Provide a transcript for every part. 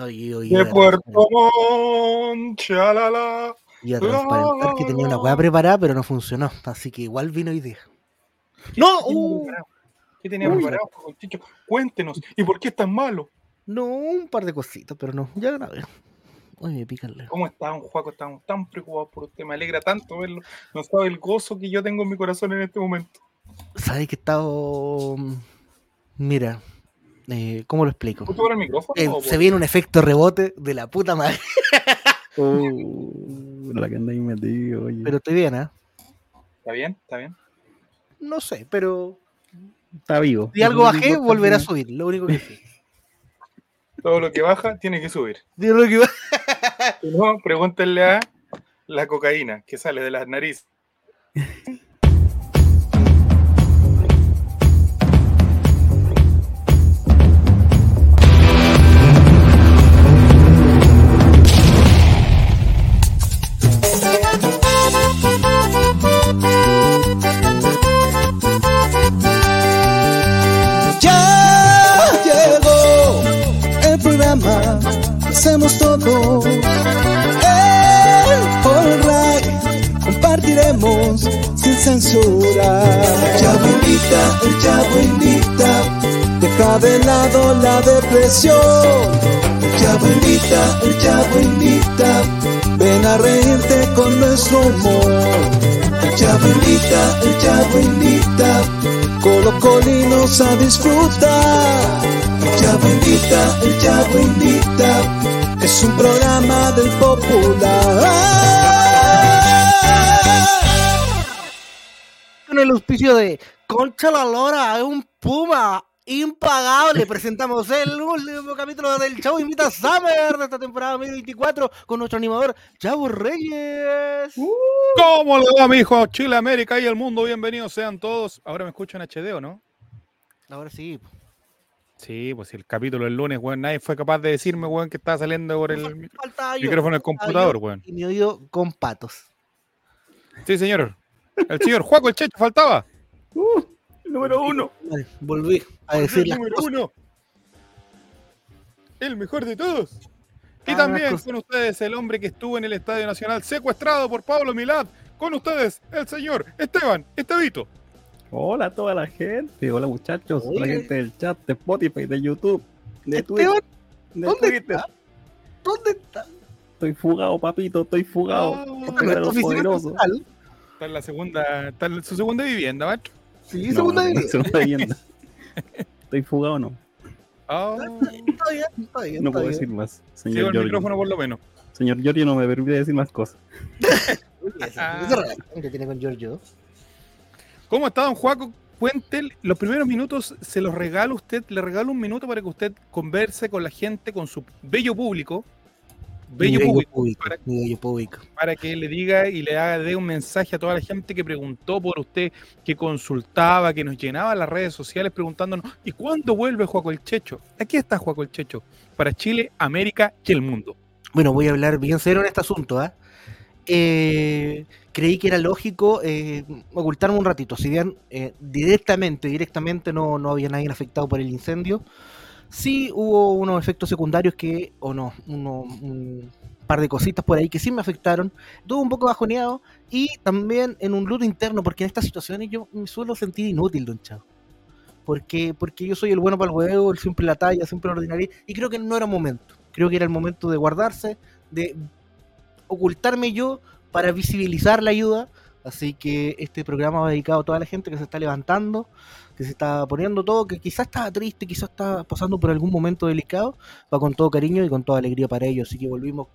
Oye, oye, De Puerto Montt, chalala. Iba a transparentar que tenía una weá preparada, pero no funcionó. Así que igual vino hoy día. ¡No! ¿Qué tenía uh? ¿Qué tenía Uy. preparado, Chicho? Cuéntenos, ¿y por qué es tan malo? no, un par de cositas, pero no. Ya grabé. Oye, me pica el dedo. ¿Cómo está, don Juaco? Estamos tan preocupados por usted. Me alegra tanto verlo. No sabe el gozo que yo tengo en mi corazón en este momento. ¿Sabes que he estado. mm, Mira, eh, ¿cómo lo explico? ¿Usted por el micrófono? Eh, por- se viene un efecto rebote de la puta madre. Uh, la que anda ahí metido, oye. Pero estoy bien, ¿ah? ¿Está bien? ¿Está bien? No sé, pero está vivo. si algo bajé, volverá a subir. Lo único que sé. Todo lo que baja tiene que subir. Digo lo que Si no, pregúntenle a la cocaína que sale de las narices. deja de lado la depresión. Invita, el Chavo invita, ven a reírte con nuestro humor. Invita, el Chavo invita, colocolinos a disfrutar. Invita, el Chavo invita, es un programa del popular. Con el auspicio de Concha la Lora, es un puma impagable. Presentamos el último capítulo del Chavo Invita Summer de esta temporada 2024 con nuestro animador Chavo Reyes. ¿Cómo le va, mi hijo? Chile, América y el mundo. Bienvenidos sean todos. Ahora me escuchan en HD, ¿o no? Ahora sí. Sí, pues el capítulo del lunes, weón, nadie fue capaz de decirme, weón, que estaba saliendo por el micrófono del computador, weón. Y mi oído con patos. Sí, señor. El señor Juaco el Checho faltaba. Número uno. Vale, volví a decir el las número cosas. uno. El mejor de todos. Y Ah, también con ustedes el hombre que estuvo en el Estadio Nacional secuestrado por Pablo Milad. Con ustedes el señor Esteban Estevito. Hola a toda la gente. Hola muchachos. Hola Oye. gente del chat, de Spotify, de YouTube, de Esteban, Twitter. De ¿dónde Twitter. está? ¿Dónde está? Estoy fugado, papito. Estoy fugado. Oh, Estoy ¿Está en de tu los oficina poderosos. principal? Está en la segunda, está en su segunda vivienda, macho. Sí, No, segunda no, segunda vivienda. Estoy fugado, no. Oh, Está bien, está bien. No está puedo bien. decir más. sigo Señor el Giorgio. micrófono por lo menos. Señor Giorgio no me permite decir más cosas. Esa- relación que tiene con Giorgio. ¿Cómo está, don Juaco? Cuente los primeros minutos, se los regalo a usted, le regalo un minuto para que usted converse con la gente, con su bello público, bello público, público. para, mi bello público. para que le diga y le haga, dé un mensaje a toda la gente que preguntó por usted, que consultaba, que nos llenaba las redes sociales preguntándonos, ¿y cuándo vuelve Juaco el Checho? Aquí está Juaco el Checho, para Chile, América y el mundo. Bueno, voy a hablar bien serio en este asunto. ¿ah? Eh, creí que era lógico eh, ocultarme un ratito. Si bien eh, directamente, directamente no, no había nadie afectado por el incendio, sí hubo unos efectos secundarios que, o no, uno- un par de cositas por ahí que sí me afectaron. Estuve un poco bajoneado y también en un luto interno, porque en estas situaciones yo me suelo sentir inútil, don Chavo. Porque, porque yo soy el bueno para el huevo, el siempre la talla, siempre la ordinaria, y creo que no era momento. Creo que era el momento de guardarse, de ocultarme yo para visibilizar la ayuda. Así que este programa va dedicado a toda la gente que se está levantando, que se está poniendo todo, que quizás estaba triste, quizás está pasando por algún momento delicado, va con todo cariño y con toda alegría para ellos. Así que volvimos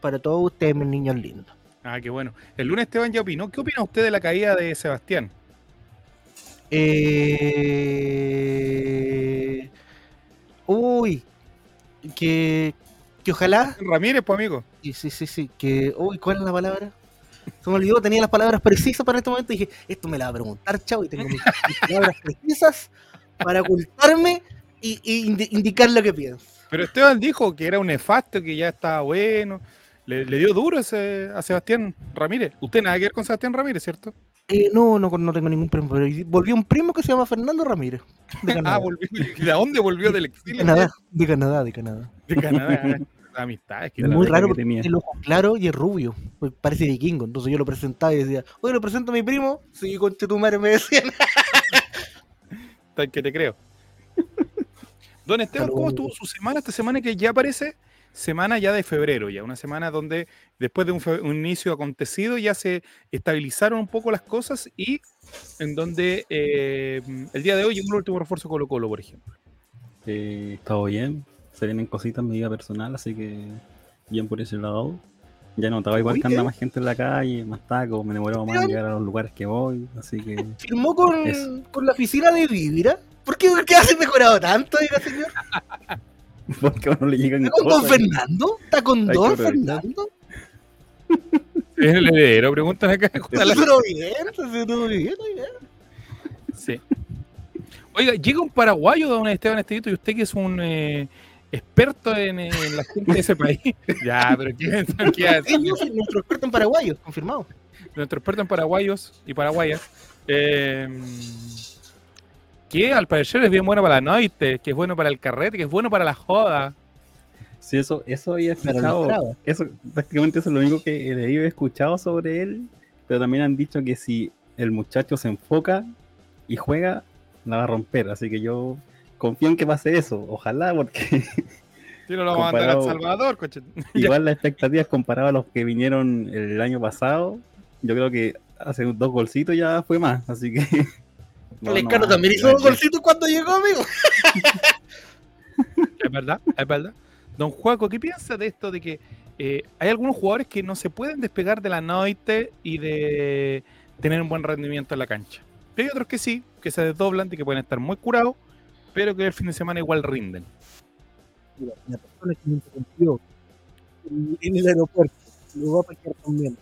para todos ustedes, mis niños lindos. Ah, qué bueno. El lunes Esteban ya opinó. ¿Qué opina usted de la caída de Sebastián? Eh... Uy, que, que ojalá Ramírez, pues amigo. Sí, sí, sí, sí. Que, uy, ¿cuál es la palabra? Se me olvidó, tenía las palabras precisas para este momento y dije, esto me la va a preguntar, chavo, y tengo mis, mis palabras precisas para ocultarme y, y indi- indicar lo que pienso. Pero Esteban dijo que era un nefasto, que ya estaba bueno. Le, le dio duro ese, a Sebastián Ramírez. Usted nada que ver con Sebastián Ramírez, ¿cierto? Eh, no, no, no tengo ningún primo, pero volvió un primo que se llama Fernando Ramírez. De Ah, volvió. ¿De dónde volvió del de exilio? Canadá, de Canadá, de Canadá. De Canadá. Amistades. que Es muy raro que tenía. el ojo claro y es rubio. Pues parece vikingo. Entonces yo lo presentaba y decía, oye, lo presento a mi primo. Sí, conche tu madre, me decían. Tal que te creo. Don Esteban, ¿cómo estuvo su semana? Esta semana que ya parece semana ya de febrero, ya una semana donde después de un, inicio acontecido ya se estabilizaron un poco las cosas y en donde eh, el día de hoy llegó el último refuerzo Colo Colo, por ejemplo. Eh, todo bien. Se vienen cositas en mi vida personal, así que bien por ese lado. Ya notaba igual que anda Oye. más gente en la calle, más tacos, me demoraba más en llegar a los lugares que voy, así que Firmó con, Eso. con la oficina de Vibra. ¿Por qué, por qué mejorado tanto, diga señor? porque a uno le llegan ¿Está con Don. Fernando? ¿Está con Don. Fernando? Es el heredero, preguntan acá. Se bien, bien, oiga. Sí. Oiga, llega un paraguayo, don Esteban Estevito, y usted que es un eh, experto en, en la gente de ese país. ya, pero ¿qué, qué hace? Nuestro experto en paraguayos, confirmado. nuestro experto en paraguayos y paraguayas, eh, que al parecer es bien bueno para la noche, que es bueno para el carrete, que es bueno para la joda. Sí, eso, eso había escuchado. Eso, prácticamente eso es lo único que he leído y he escuchado sobre él. Pero también han dicho que si el muchacho se enfoca y juega, la va a romper. Así que yo confío en que pase eso. Ojalá, porque Si no lo vamos a mandar a Salvador, coche. igual las expectativas comparadas a los que vinieron el año pasado, yo creo que hace dos golcitos ya fue más. Así que. no, el no Escano más, también hizo ya un que- golcito cuando llegó, amigo. Es verdad, es verdad. Don Juaco, ¿qué piensa de esto de que eh, hay algunos jugadores que no se pueden despegar de la noche y de tener un buen rendimiento en la cancha? Y hay otros que sí, que se desdoblan y que pueden estar muy curados, pero que el fin de semana igual rinden. Mira, la persona que me interrumpió en, en el aeropuerto lo va a paquear también.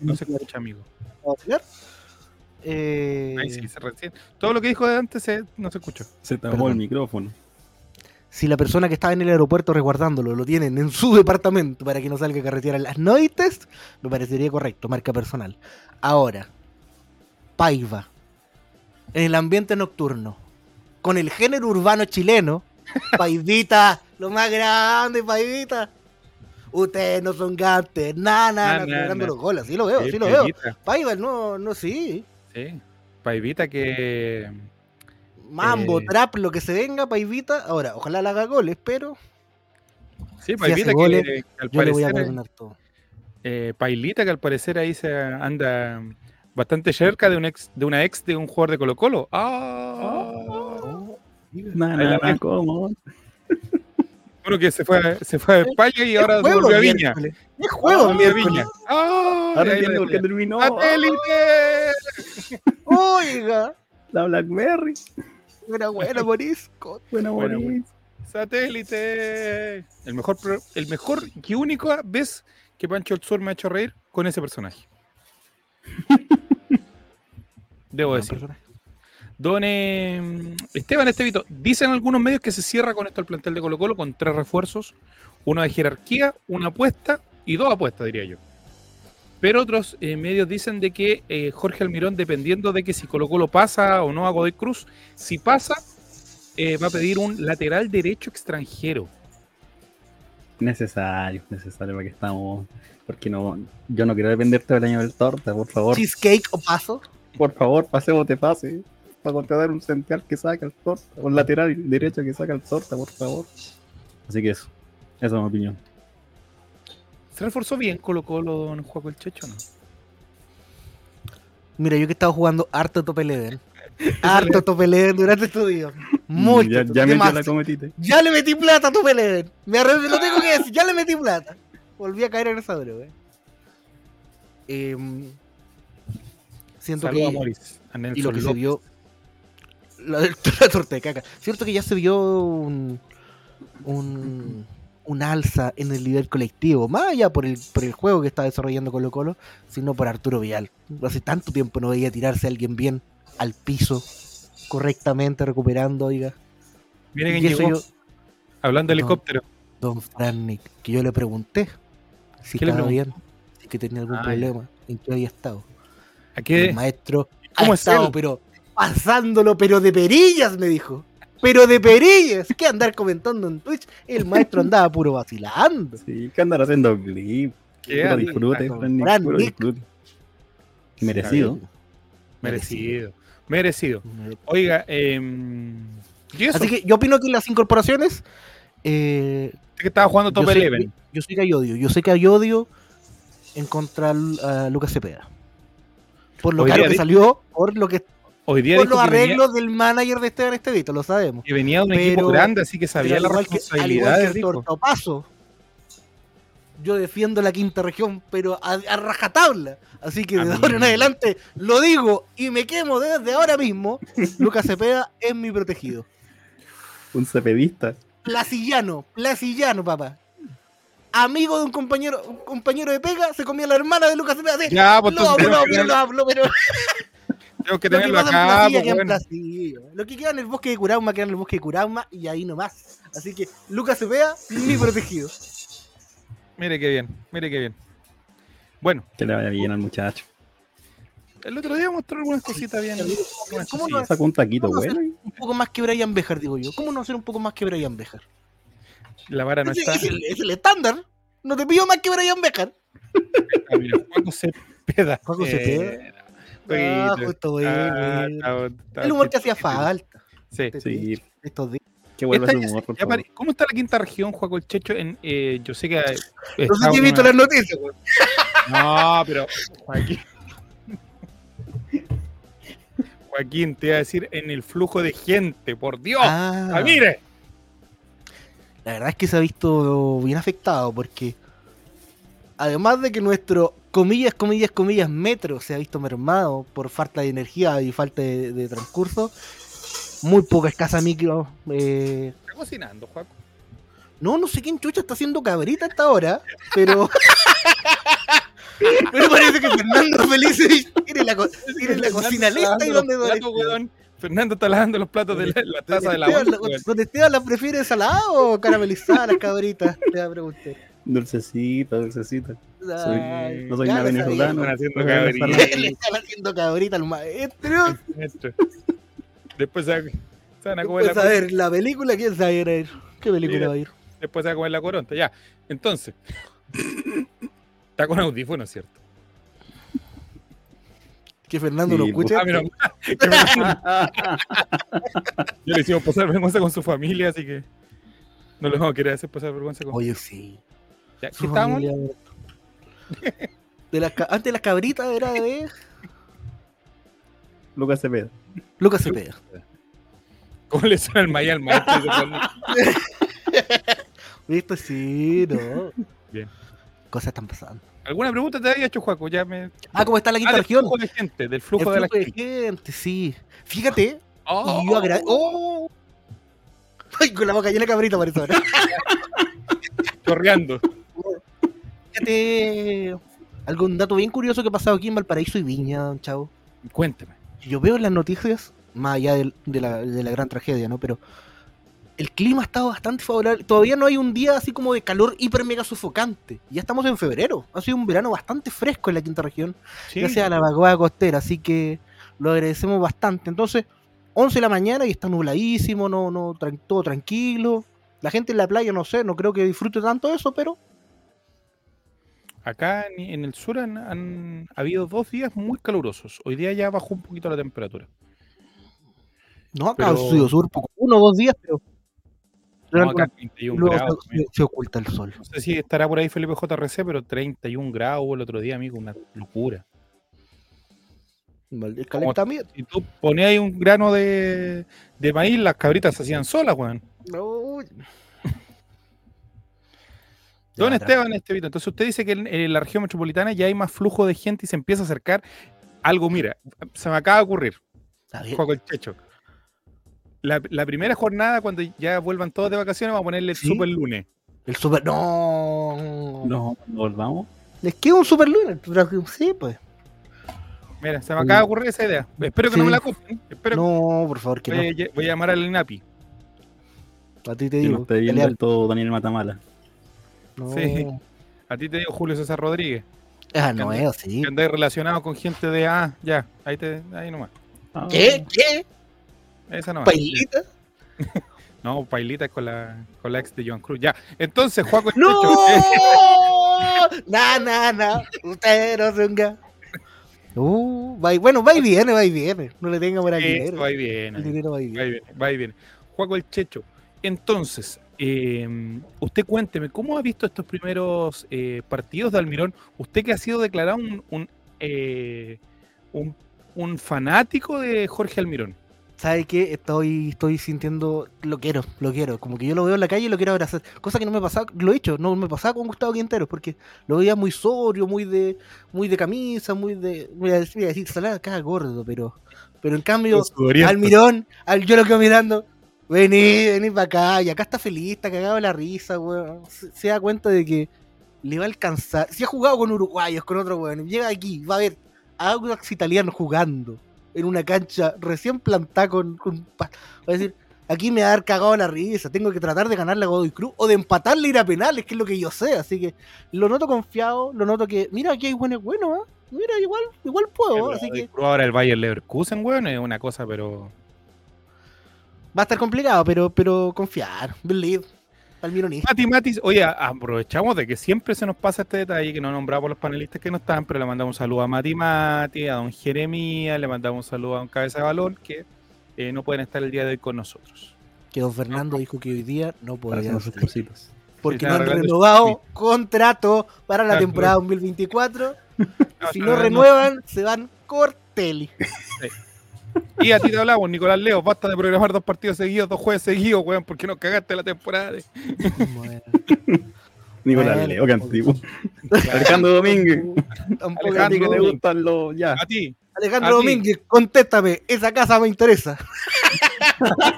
No se escucha, amigo. ¿Va a? Eh, Ahí sí, se recién. Todo lo que dijo de antes se- no se escuchó. Se tapó Perdón. el micrófono. Si la persona que estaba en el aeropuerto resguardándolo lo tienen en su departamento para que no salga a carretear en las noites, me parecería correcto, marca personal. Ahora, Paiva, en el ambiente nocturno, con el género urbano chileno, Paivita, lo más grande, Paivita. Ustedes no son gantes, nada, Na, nada, los goles, sí lo veo, Sí, sí lo veo. Paivita, Paiva, no, no, sí. Sí. Paivita que. Mambo, Eh. trap, lo que se venga, Paivita. Ahora, ojalá le haga goles, pero Sí, Paivita que, goles, que al yo le voy a parecer. perdonar todo. eh, Pailita que al parecer ahí se anda bastante cerca de un ex, de una ex de un jugador de Colo Colo. ¡Ah! Nada, nada. ¿cómo? Uno que se fue, a- se fue a España y ahora se juego volvió a Viña. Es juego el Volvió a miércoles. Viña. ¡Ah! Ahora entiendo por qué terminó. ¡Satélite! Oiga, La Blackberry. era buena Morisco. Buena, Buena, Boris. ¡Satélite! El mejor, el mejor y único vez que Pancho el Sur me ha hecho reír con ese personaje. Debo decir. Don eh, Esteban Estevito, dicen algunos medios que se cierra con esto el plantel de Colo Colo con tres refuerzos, uno de jerarquía, una apuesta y dos apuestas, diría yo. Pero otros eh, medios dicen de que eh, Jorge Almirón, dependiendo de que si Colo Colo pasa o no a Godoy Cruz, si pasa, eh, va a pedir un lateral derecho extranjero. Necesario, necesario para que estamos. Porque no, yo no quiero depender todo el año del torta, por favor. Cheesecake o paso. Por favor, pasemos de pase. Para contratar un central que saca el torta. Un lateral derecho que saca el torta, por favor. Así que eso. Esa es mi opinión. ¿Se reforzó bien Colo Colo, don Juaco el Checho o no? Mira, yo que he estado jugando harto Tope Leven. Harto Tope Leven durante estos días. Mucho. Ya, ya la. Ya le metí plata a Tope Leven. Me arrepiento, lo tengo que decir. Ya le metí plata. Volví a caer en esa droga. Em, siento Saludos a que Moris, a y lo que se vio la, la torta de caca cierto que ya se vio un un, un alza en el nivel colectivo más allá por el, por el juego que está desarrollando Colo Colo sino por Arturo Vial hace tanto tiempo no veía tirarse a alguien bien al piso correctamente recuperando oiga. Miren quién llegó, yo hablando de helicóptero. Don Frannick que yo le pregunté si ¿Qué le estaba bien si que tenía algún Ah, problema en qué había estado. ¿A qué? El maestro ¿Cómo ha es estado, él? pero pasándolo, pero de perillas, me dijo. Pero de perillas. ¿Qué andar comentando en Twitch? El maestro andaba puro vacilando. Sí, que andar haciendo clip. ¿Qué Puro anda? disfrute, puro disfrute. Merecido. Merecido. Merecido. Oiga, eh, ¿y eso? Así que yo opino que las incorporaciones. eh, que estaba jugando Top yo, sé, Eleven. yo sé que hay odio. Yo sé que hay odio en contra a Lucas Cepeda. Por lo caro que salió, por lo que Hoy día por los venía, arreglos del manager de Esteban Estevito, lo sabemos. que venía de un equipo grande, así que sabía al igual que- al tortapaso, yo defiendo la quinta región, pero a, a rajatabla. Así que de Amigo. ahora en adelante lo digo y me quemo desde ahora mismo. Lucas Cepeda es mi protegido. Un cepedista. Placillano, placillano, papá. Amigo de un compañero, un compañero de pega, se comía la hermana de Lucas Cepeda. Sí, Ya, pues lo lo lo hablo, pero tengo que lo que tenerlo acá. Placilla pues, bueno. Lo que queda en el bosque de Curauma queda en el bosque de Curauma y ahí nomás. Así que Lucas Cepeda, mi protegido. Mire qué bien, mire qué bien. Bueno, Que le vaya bien al muchacho. el otro día mostró algunas cositas bien. ¿Cómo no. Sacó un taquito, ¿Cómo no bueno. un poco más que Brian Bejar, digo yo. ¿Cómo no ser un poco más que Brian Bejar? La vara no está. es, el, es el estándar. No te pido más que Brian Bejar. Ah, mira, Juaco Cepeda. Eh, Cepeda. Ah, justo Ah, El humor que hacía falta. Sí. Sí, Estos días. que vuelva humor, por favor. ¿Cómo está la quinta región, Juaco el Checho? En, eh, yo sé que. eh, No sé si he visto una- las noticias, güey. No, pero Joaquín. Joaquín, te iba a decir en el flujo de gente, por Dios. Ah, Ah, mire. la verdad es que se ha visto bien afectado porque además de que nuestro comillas, comillas, comillas metro se ha visto mermado por falta de energía y falta de, de transcurso, muy poca escasa micro. eh, Está cocinando, Joaco. no, no sé quién chucha está haciendo cabrita a esta hora, pero pero parece que Fernando Feliz tiene la, co- tiene la cocina lista y donde. Fernando está lavando los platos de la, la taza de la bolsa. ¿Donde Esteban las prefiere salada o caramelizada las cabritas? Te voy a preguntar. Dulcecita, dulcecita. No soy nada lo venezolano. Le están haciendo cabrita al maestro. Después se, va- se van a comer la a ver, la película, ¿quién sabe ir a ir? ¿Qué película Mira. va a ir? Después se va a comer la coronta. Ya. Entonces. Está con audífono, ¿cierto? Que Fernando Sí, lo escuche. Ah. Que Fernando- Ya le hicimos pasar vergüenza con su familia, así que. No le vamos a querer hacer pasar vergüenza con. Oye, sí. Ya, ¿Qué estábamos? De las ca- antes las cabritas era de Lucas Cepeda. Lucas Cepeda. ¿Cómo le suena el maya al maestro? ¿Viste? Sí, no. Bien. Cosas están pasando. ¿Alguna pregunta te había hecho, Juaco? Ya me. Ah, ¿cómo está la Ah, quinta del región? flujo de gente, del El flujo de la de gente. gente, sí. Fíjate, Oh, y yo agradezco. ¡Oh! Ay, con la boca llena de cabrita parece ahora. chorreando. Fíjate, algún dato bien curioso que ha pasado aquí en Valparaíso y Viña, chavo. Cuéntame. Yo veo en las noticias, más allá de, la, de la gran tragedia, ¿no? Pero el clima ha estado bastante favorable. Todavía no hay un día así como de calor hiper mega sofocante. Ya estamos en febrero. Ha sido un verano bastante fresco en la quinta región. Sí. Gracias a la vaguada costera, así que lo agradecemos bastante. Entonces, 11 de la mañana y está nubladísimo, no, no, todo tranquilo. La gente en la playa, no sé, no creo que disfrute tanto eso, pero Acá en, en el sur han, han habido dos días muy calurosos. Hoy día ya bajó un poquito la temperatura. no acá Pero- ha sido sur, poco, uno o dos días, pero No, acá una- 31 luego grados. se, oculta el sol. No sé si estará por ahí Felipe JRC, pero 31 grados el otro día, amigo, una locura. El calentamiento. Si tú ponías ahí un grano de, de maíz, las cabritas se hacían solas, weón. No. Don Esteban Estevito, entonces usted dice que en, en la región metropolitana ya hay más flujo de gente y se empieza a acercar algo, mira, se me acaba de ocurrir, está. Juego el Checho. La, la primera jornada, cuando ya vuelvan todos de vacaciones, vamos a ponerle el Sí. super lunes. El super. No. No, volvamos. Les queda un super lunes. Sí, pues. Mira, se me acaba de ocurrir esa idea. Espero que no me la copien. Espero No, por favor, que voy, a, voy a llamar al INAPI. no. A ti te digo. nos esté viendo Leal. todo Daniel Matamala. No. Sí. A ti te digo Julio César Rodríguez. Ah, no es así. Que andáis relacionado con gente de ah, ya, ahí te, ahí nomás. Ah, ¿Qué? ¿Qué? Esa nomás. ¿Pailita? No, Pailita es con la, con la ex de Joan Cruz. Ya. Entonces, Juaco el ¡No! Checho. Na, na, na. Usted no se unga. Uh, va y- bueno, va y viene, va y viene. No le tenga por aquí. Eso va y viene. El dinero va y viene. viene, va y viene. Juaco el Checho. Entonces, eh, usted cuénteme, ¿cómo ha visto estos primeros eh, partidos de Almirón? Usted que ha sido declarado un, un, eh, un, un fanático de Jorge Almirón. ¿Sabe qué? Estoy, estoy sintiendo, lo quiero, lo quiero. Como que yo lo veo en la calle y lo quiero abrazar. Cosa que no me pasaba, lo he hecho, no me pasaba con Gustavo Quintero, porque lo veía muy sobrio, muy de, muy de camisa, muy de, voy a decir, voy a decir salada, acá gordo, pero, pero en cambio, Almirón, al, yo lo quedo mirando, vení, vení para acá, y acá está feliz, está cagado de la risa, weón. Se, se da cuenta de que le va a alcanzar. Si ha jugado con uruguayos, con otro weón, llega aquí, va a ver a Audax italiano jugando en una cancha recién plantada con, con va a decir, aquí me va a dar cagado la risa, tengo que tratar de ganarle a Godoy Cruz o de empatarle ir a penales, que es lo que yo sé, así que lo noto confiado, lo noto que, mira, aquí hay buenos buenos, ¿eh? mira, igual, igual puedo, así que Ahora el Bayern Leverkusen, weón, es una cosa, pero. Va a estar complicado, pero, pero confiar, believe, almironista. Mati Matis, oye, aprovechamos de que siempre se nos pasa este detalle que no nombramos los panelistas que no están, pero le mandamos un saludo a Mati Mati, a don Jeremías, le mandamos un saludo a don Cabeza de Balón, que eh, no pueden estar el día de hoy con nosotros. Que don Fernando dijo que hoy día no podía salir, cositas. porque Están no han su renovado contrato para la Ah, temporada 2024. Si no renuevan, se van Cortelli. Y a ti te hablamos, Nicolás Leo, basta de programar dos partidos seguidos, dos jueves seguidos, weón, porque nos cagaste la temporada. de- Bueno, Nicolás Bueno, Leo, que antiguo. Alejandro Domínguez. tampoco- A ti que Alejandro te gustan los. Ya. A ti, Alejandro a ti. Domínguez, contéstame, esa casa me interesa.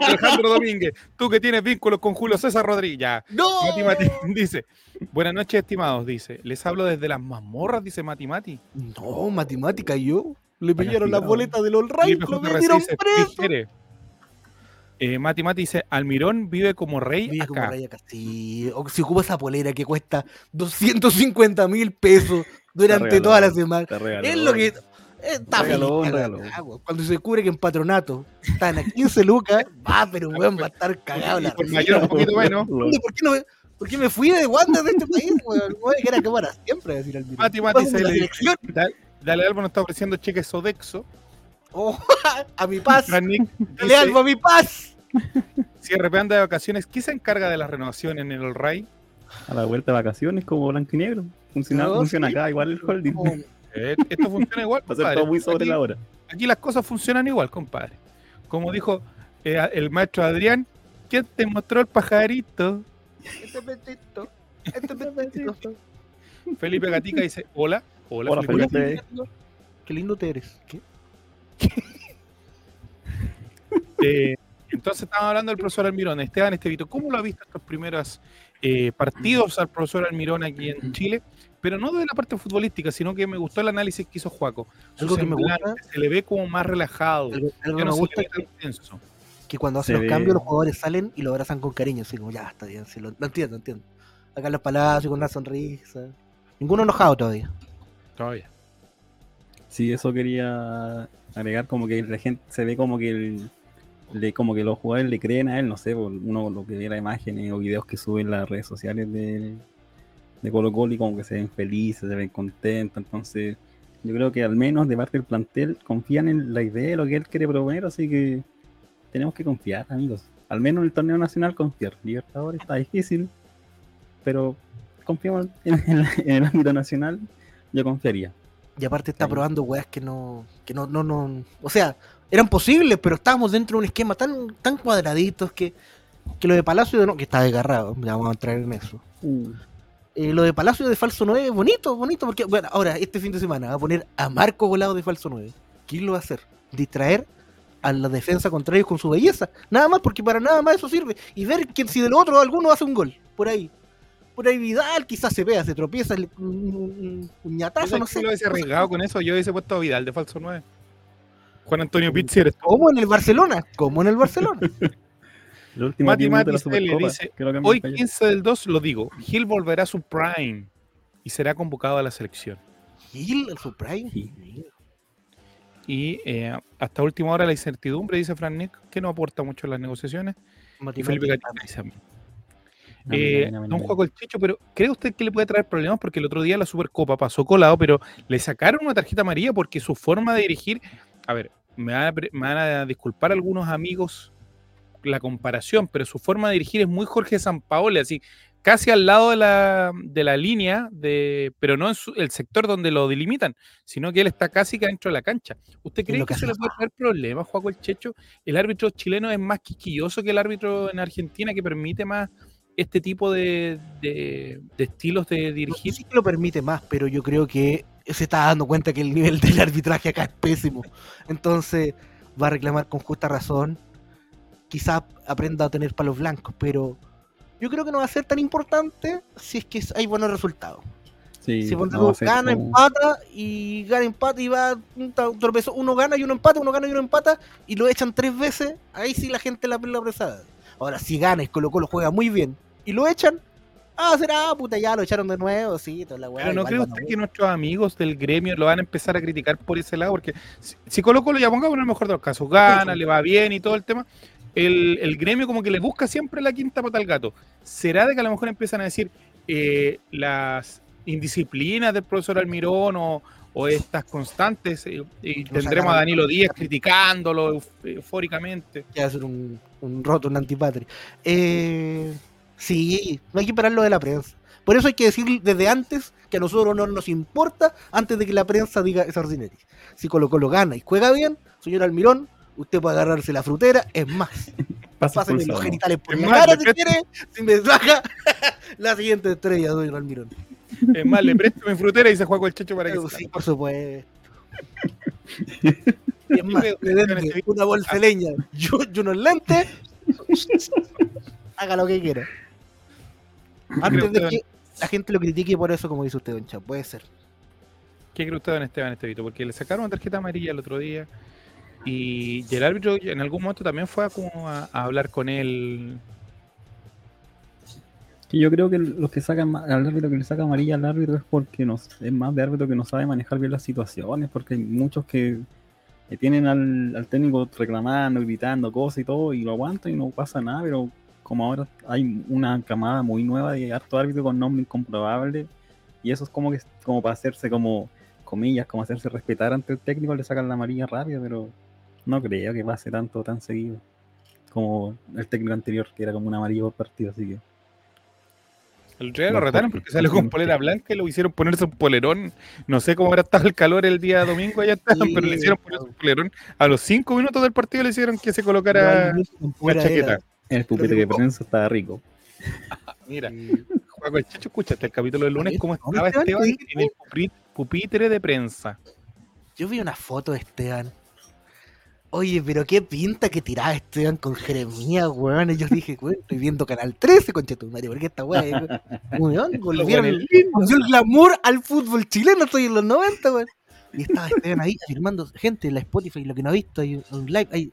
Alejandro Domínguez, tú que tienes vínculos con Julio César Rodríguez. ¡No! Mati Mati dice, buenas noches estimados, dice, les hablo desde las mazmorras, dice Mati Mati. No, matemática, yo. Le pillaron las boletas del All Right, lo metieron preso. Eh, Mati Mati dice, Almirón vive como rey Vive como acá. rey acá, sí. O si ocupa esa polera que cuesta 250 mil pesos durante regaló, toda la semana. Regaló. Es lo que. eh, Está Regaló, feliz. Cuando se descubre que en patronato están a 15 lucas, va, pero weón, va a estar cagado la mayor un poquito menos. ¿Por qué, no me, ¿Por qué me fui de Wanda de este país, weón? No que era que para siempre decir al Mati Mati se la le. Dale, Albo nos está ofreciendo cheques Sodexo. Oh, a mi paz. Dale algo a mi paz. si RP anda de vacaciones, ¿quién se encarga de las renovaciones en el All Ray? A la vuelta de vacaciones como blanco y negro. Funciona, No, funciona sí. acá, igual el holding. Oh, Eh, esto funciona igual, Va a ser todo muy sobre Aquí- la hora. Aquí las cosas funcionan igual, compadre. Como dijo eh, el maestro Adrián, ¿quién te mostró el pajarito? Este petito. Este petito. Felipe Gatica dice, hola. Hola, Hola, Felipe. Felipe. Qué lindo te eres. ¿Qué? Eh, entonces estamos hablando del profesor Almirón. Esteban Estevito, ¿cómo lo ha visto estos primeros eh, partidos al profesor Almirón aquí en Chile? Pero no de la parte futbolística, sino que me gustó el análisis que hizo Juaco. Algo que me gusta- Se le ve como más relajado. Algo, algo Ya que no me se gusta tan tenso. que cuando hace Se los ve- cambios los jugadores salen y lo abrazan con cariño. Así como, ya, está bien. sí, lo, lo entiendo, entiendo. Acá en los palacios con una sonrisa. Ninguno enojado todavía. Todavía. Sí, eso quería agregar, como que la gente se ve como que el- le, como que los jugadores le creen a él, no sé, uno lo que ve las imágenes o videos que suben las redes sociales de, de Colo Colo y como que se ven felices, se ven contentos, entonces yo creo que al menos de parte del plantel confían en la idea de lo que él quiere proponer, así que tenemos que confiar, amigos. Al menos en el torneo nacional confiar. Libertadores está difícil, pero confiamos en, la- en el ámbito nacional, yo confiaría. Y aparte está Sí. probando weas que no, que no, no, no. O sea, eran posibles, pero estábamos dentro de un esquema tan, tan cuadraditos que, que lo de Palacio no, que está desgarrado, ya vamos a entrar en eso. Eh, lo de Palacio de falso 9 es bonito, bonito, porque bueno, ahora este fin de semana va a poner a Marco Volado de falso 9. ¿Quién lo va a hacer? Distraer a la defensa contraria con su belleza. Nada más, porque para nada más eso sirve. Y ver que si del otro alguno hace un gol, por ahí. Por ahí Vidal quizás se vea, se tropieza, le- un, un- un ñatazo, no ¿Sabes sé. lo hubiese arriesgado con eso? Yo hubiese puesto a Vidal de falso 9. Juan Antonio Pizzi eres tú. Como en el Barcelona, como en el Barcelona. El último Mati Mati Supercopa, dice, Hoy falló. 15 del 2 lo digo, Gil volverá a su prime y será convocado a la selección. Gil, el Supreme. Gil. Y eh, hasta última hora la incertidumbre, dice Frank Nick, que no aporta mucho en las negociaciones. Y Felipe Gallina dice a. No, Eh, no, no, no, el Checho, pero ¿cree usted que le puede traer problemas? Porque el otro día la Supercopa pasó colado, pero le sacaron una tarjeta amarilla porque su forma de dirigir. A ver, me van a, me van a disculpar algunos amigos la comparación, pero su forma de dirigir es muy Jorge Sampaoli, así casi al lado de la, de la línea, de, pero no en su- el sector donde lo delimitan, sino que él está casi que dentro de la cancha. ¿Usted cree que que eso le puede traer problemas, Juaco el Checho? ¿El árbitro chileno es más quisquilloso que el árbitro en Argentina que permite más este tipo de, de- de estilos de No dirigir? sé si lo permite más, pero yo creo que se está dando cuenta que el nivel del arbitraje acá es pésimo. Entonces va a reclamar con justa razón. Quizá aprenda a tener palos blancos, pero yo creo que no va a ser tan importante si es que hay buenos resultados. Sí, si no gana, como- empata y gana, empata y va un tropezón. Uno gana y uno empata, uno gana y uno empata y lo echan tres veces. Ahí sí la gente la la apresada. Ahora, si gana y Colo Colo juega muy bien y lo echan, ah, será, puta, ya lo echaron de nuevo, sí, toda la weá. Pero no a usted que nuestros amigos del gremio lo van a empezar a criticar por ese lado, porque si, si Colo Colo ya pongamos en el mejor de los casos, gana, le va bien y todo el tema, el, el gremio como que le busca siempre la quinta pata al gato. ¿Será de que a lo mejor empiezan a decir eh, las indisciplinas del profesor Almirón o, o estas constantes eh, y tendremos a. Danilo Díaz criticándolo euf- eufóricamente? que va a ser un, un roto, un antipatria. Eh, sí, no hay que esperar lo de la prensa. Por eso hay que decir desde antes que a nosotros no nos importa antes de que la prensa diga esa ordinaria. Si Colo Colo gana y juega bien, señor Almirón, usted puede agarrarse la frutera. Es más, pásame los genitales por Es la más, cara le si quiere, si me saca la siguiente estrella, señor Almirón. Es más, le presto mi frutera y se juega el checho para que Pero sí, por supuesto. Y es más, me vende una bolsa de leña y unos lentes. Haga lo que quiera. Antes de que la gente lo critique por eso, como dice usted, Don puede ser. ¿Qué cree usted, don Esteban Estevito? Porque le sacaron una tarjeta amarilla el otro día y, y el árbitro en algún momento también fue a, como a, a hablar con él. Que yo creo que los que sacan al árbitro que le saca amarilla al árbitro es porque no, es más de árbitro que no sabe manejar bien las situaciones, porque hay muchos que, que tienen al, al técnico reclamando, gritando cosas y todo, y lo aguantan y no pasa nada, pero como ahora hay una camada muy nueva de harto árbitro con nombre incomprobable, y eso es como que como para hacerse como comillas, como hacerse respetar ante el técnico, le sacan la amarilla rápido, pero no creo que pase tanto tan seguido como el técnico anterior, que era como una amarilla por partido, así que El otro día lo retaron porque- salió con polera blanca y lo hicieron ponerse un polerón. No sé cómo habrá estado el calor el día domingo allá, estaban, Sí, pero le hicieron ponerse un polerón. A los cinco minutos del partido le hicieron que se colocara una chaqueta. era. El pupete que prensa estaba rico. Mira, el Chacho, escúchate el capítulo del lunes, cómo ¿dónde estaba Esteban? En el pupitre de prensa. Yo vi una foto de Esteban. Oye, pero qué pinta que tiraba Esteban con Jeremías, weón. Y yo dije, weón, estoy viendo Canal 13, concha tu madre, porque esta weón, weón, volvieron, volvió el glamour al fútbol chileno, estoy en los 90, weón. Y estaba Esteban ahí afirmando, gente, en la Spotify, lo que no ha visto, hay un live, hay,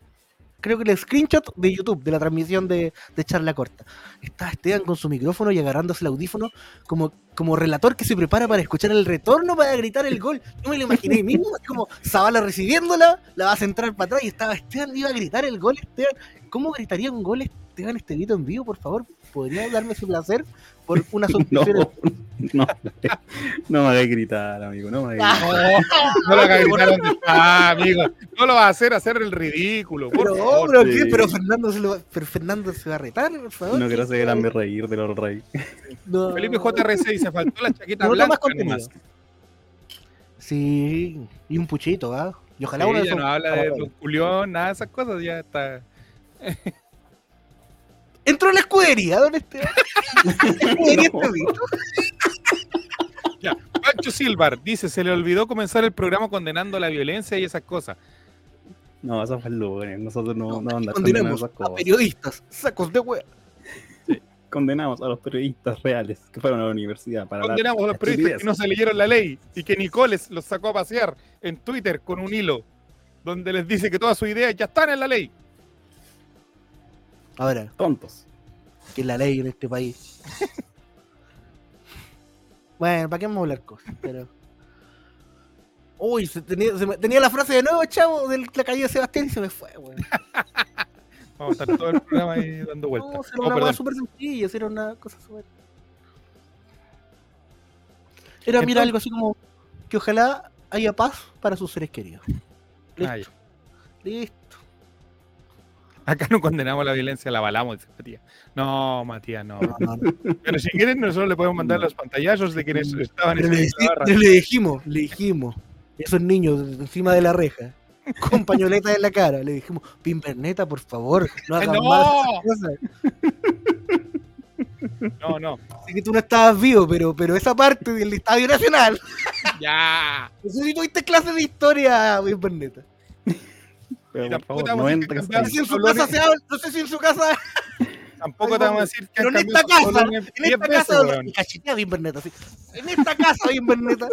creo que el screenshot de YouTube, de la transmisión de, de charla corta. Estaba Esteban con su micrófono y agarrándose el audífono como, como relator que se prepara para escuchar el retorno para gritar el gol. Yo me lo imaginé mismo, es como Zavala recibiéndola, la va a centrar para atrás y estaba Esteban, iba a gritar el gol. Esteban, ¿cómo gritaría un gol Esteban Estevito en vivo, por favor? ¿Podría darme su placer por una suscripción? No, no, no me hagáis gritar, amigo, no me hagáis ah. gritar. No, no lo gritar donde está, ah, amigo. No lo vas a hacer, hacer el ridículo. Pero, pero, ¿qué? pero, Fernando se lo va, pero Fernando se va a retar, por favor. No quiero hacerme reír de los rey. No. Felipe JR6, se faltó la chaqueta blanca. Más sí, y un puchito, ¿ah? Y ojalá sí, uno de ya no habla de Don Julián, nada de esas cosas, ya está. Entró en la escudería, don Esteban. ya, Pancho Silvar dice, se le olvidó comenzar el programa condenando la violencia y esas cosas. No, esas fue lunes, nosotros no, andamos condenando esas cosas. Periodistas, sacos de hueá. Condenamos a los periodistas reales que fueron a la universidad para Condenamos a los periodistas que no se leyeron la ley y que Nicoles los sacó a pasear en Twitter con un hilo donde les dice que todas sus ideas ya están en la ley. Ahora, tontos. que es la ley en este país. bueno, ¿para qué vamos a hablar cosas? Pero. Uy, se tenía, se me- tenía la frase de nuevo, chavo, de la caída de Sebastián y se me fue, weón. Vamos a estar todo el programa ahí dando vueltas. No, era No, una cosa súper sencilla, era una cosa súper. Era, mira, Entonces- algo así como que ojalá haya paz para sus seres queridos. Listo. Acá no condenamos la violencia, la avalamos, dice Matías. No, Matías, no. No, no, no. Pero si quieren, nosotros le podemos mandar los pantallazos de quienes estaban Pero en le, pero le dijimos, le dijimos, esos niños encima de la reja, con pañoletas en la cara, le dijimos, Pimperneta, por favor, no hagas ¡No! más cosas. No, no. Sé que tú no estabas vivo, pero, pero esa parte del Estadio Nacional, Ya. no sé si tuviste clases de historia, Pimperneta. Pero por tampoco favor, te vamos no a entres No sé si en su casa se habla, no sé si en su casa, Tampoco te vamos a decir que pero en esta casa, en esta veces, casa, y cachetea. En esta casa, Pimperneta.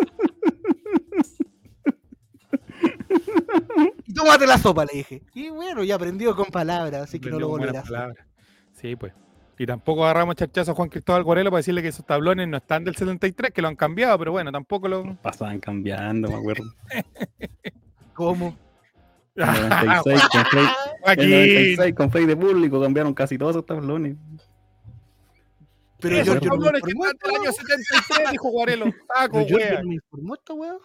Y tómate la sopa, le dije. Y bueno, ya aprendió con palabras, así que no lo volverás. Sí, pues. Y tampoco agarramos charchazo a Juan Cristóbal Guarelo para decirle que esos tablones no están del 73, que lo han cambiado, pero bueno, tampoco lo. Pasaban cambiando, me acuerdo. ¿Cómo? En el 96 con Frey, en el Aquí. 96 con de público cambiaron casi todos esos tablones. Pero me tablones que informó están del año 73, dijo Guarelo. Pero wea. no me informó esta weá.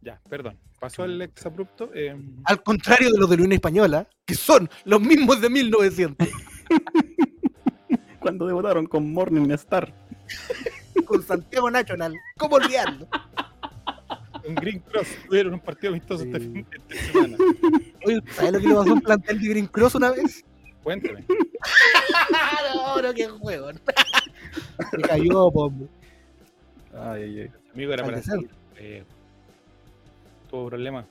Ya, perdón. Pasó el ex abrupto. eh, Al contrario de los de la Unión Española, que son los mismos de 1900, Cuando debutaron con Morning Star. con Santiago Nacional. ¿Cómo olvidarlo? en Green Cross tuvieron un partido amistoso este Sí. fin de semana. Oye, ¿sabes lo que le pasó a un plantel de Green Cross una vez? Cuéntame. no, no, qué juego. Se cayó, po, hombre. Ay, ay, ay. Amigo era para eh, tuvo problema.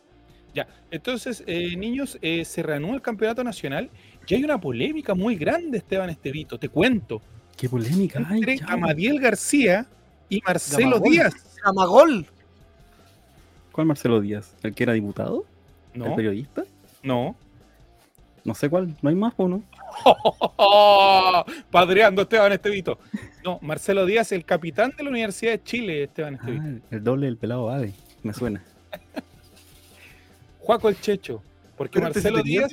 Ya, entonces, eh, niños, eh, se reanuda el campeonato nacional y hay una polémica muy grande, Esteban Estevito. Te cuento. Qué polémica. Entre. Amadiel García y Marcelo Gamagol. Díaz. Camagol. ¿Cuál Marcelo Díaz? ¿El que era diputado? ¿El No, periodista? no. No sé cuál. No hay más, ¿o no? Padreando Esteban Estevito. No, Marcelo Díaz, el capitán de la Universidad de Chile, Esteban Estevito. Ah, el doble del pelado Ade. Me suena. Juaco el Checho. Porque Pero Marcelo Díaz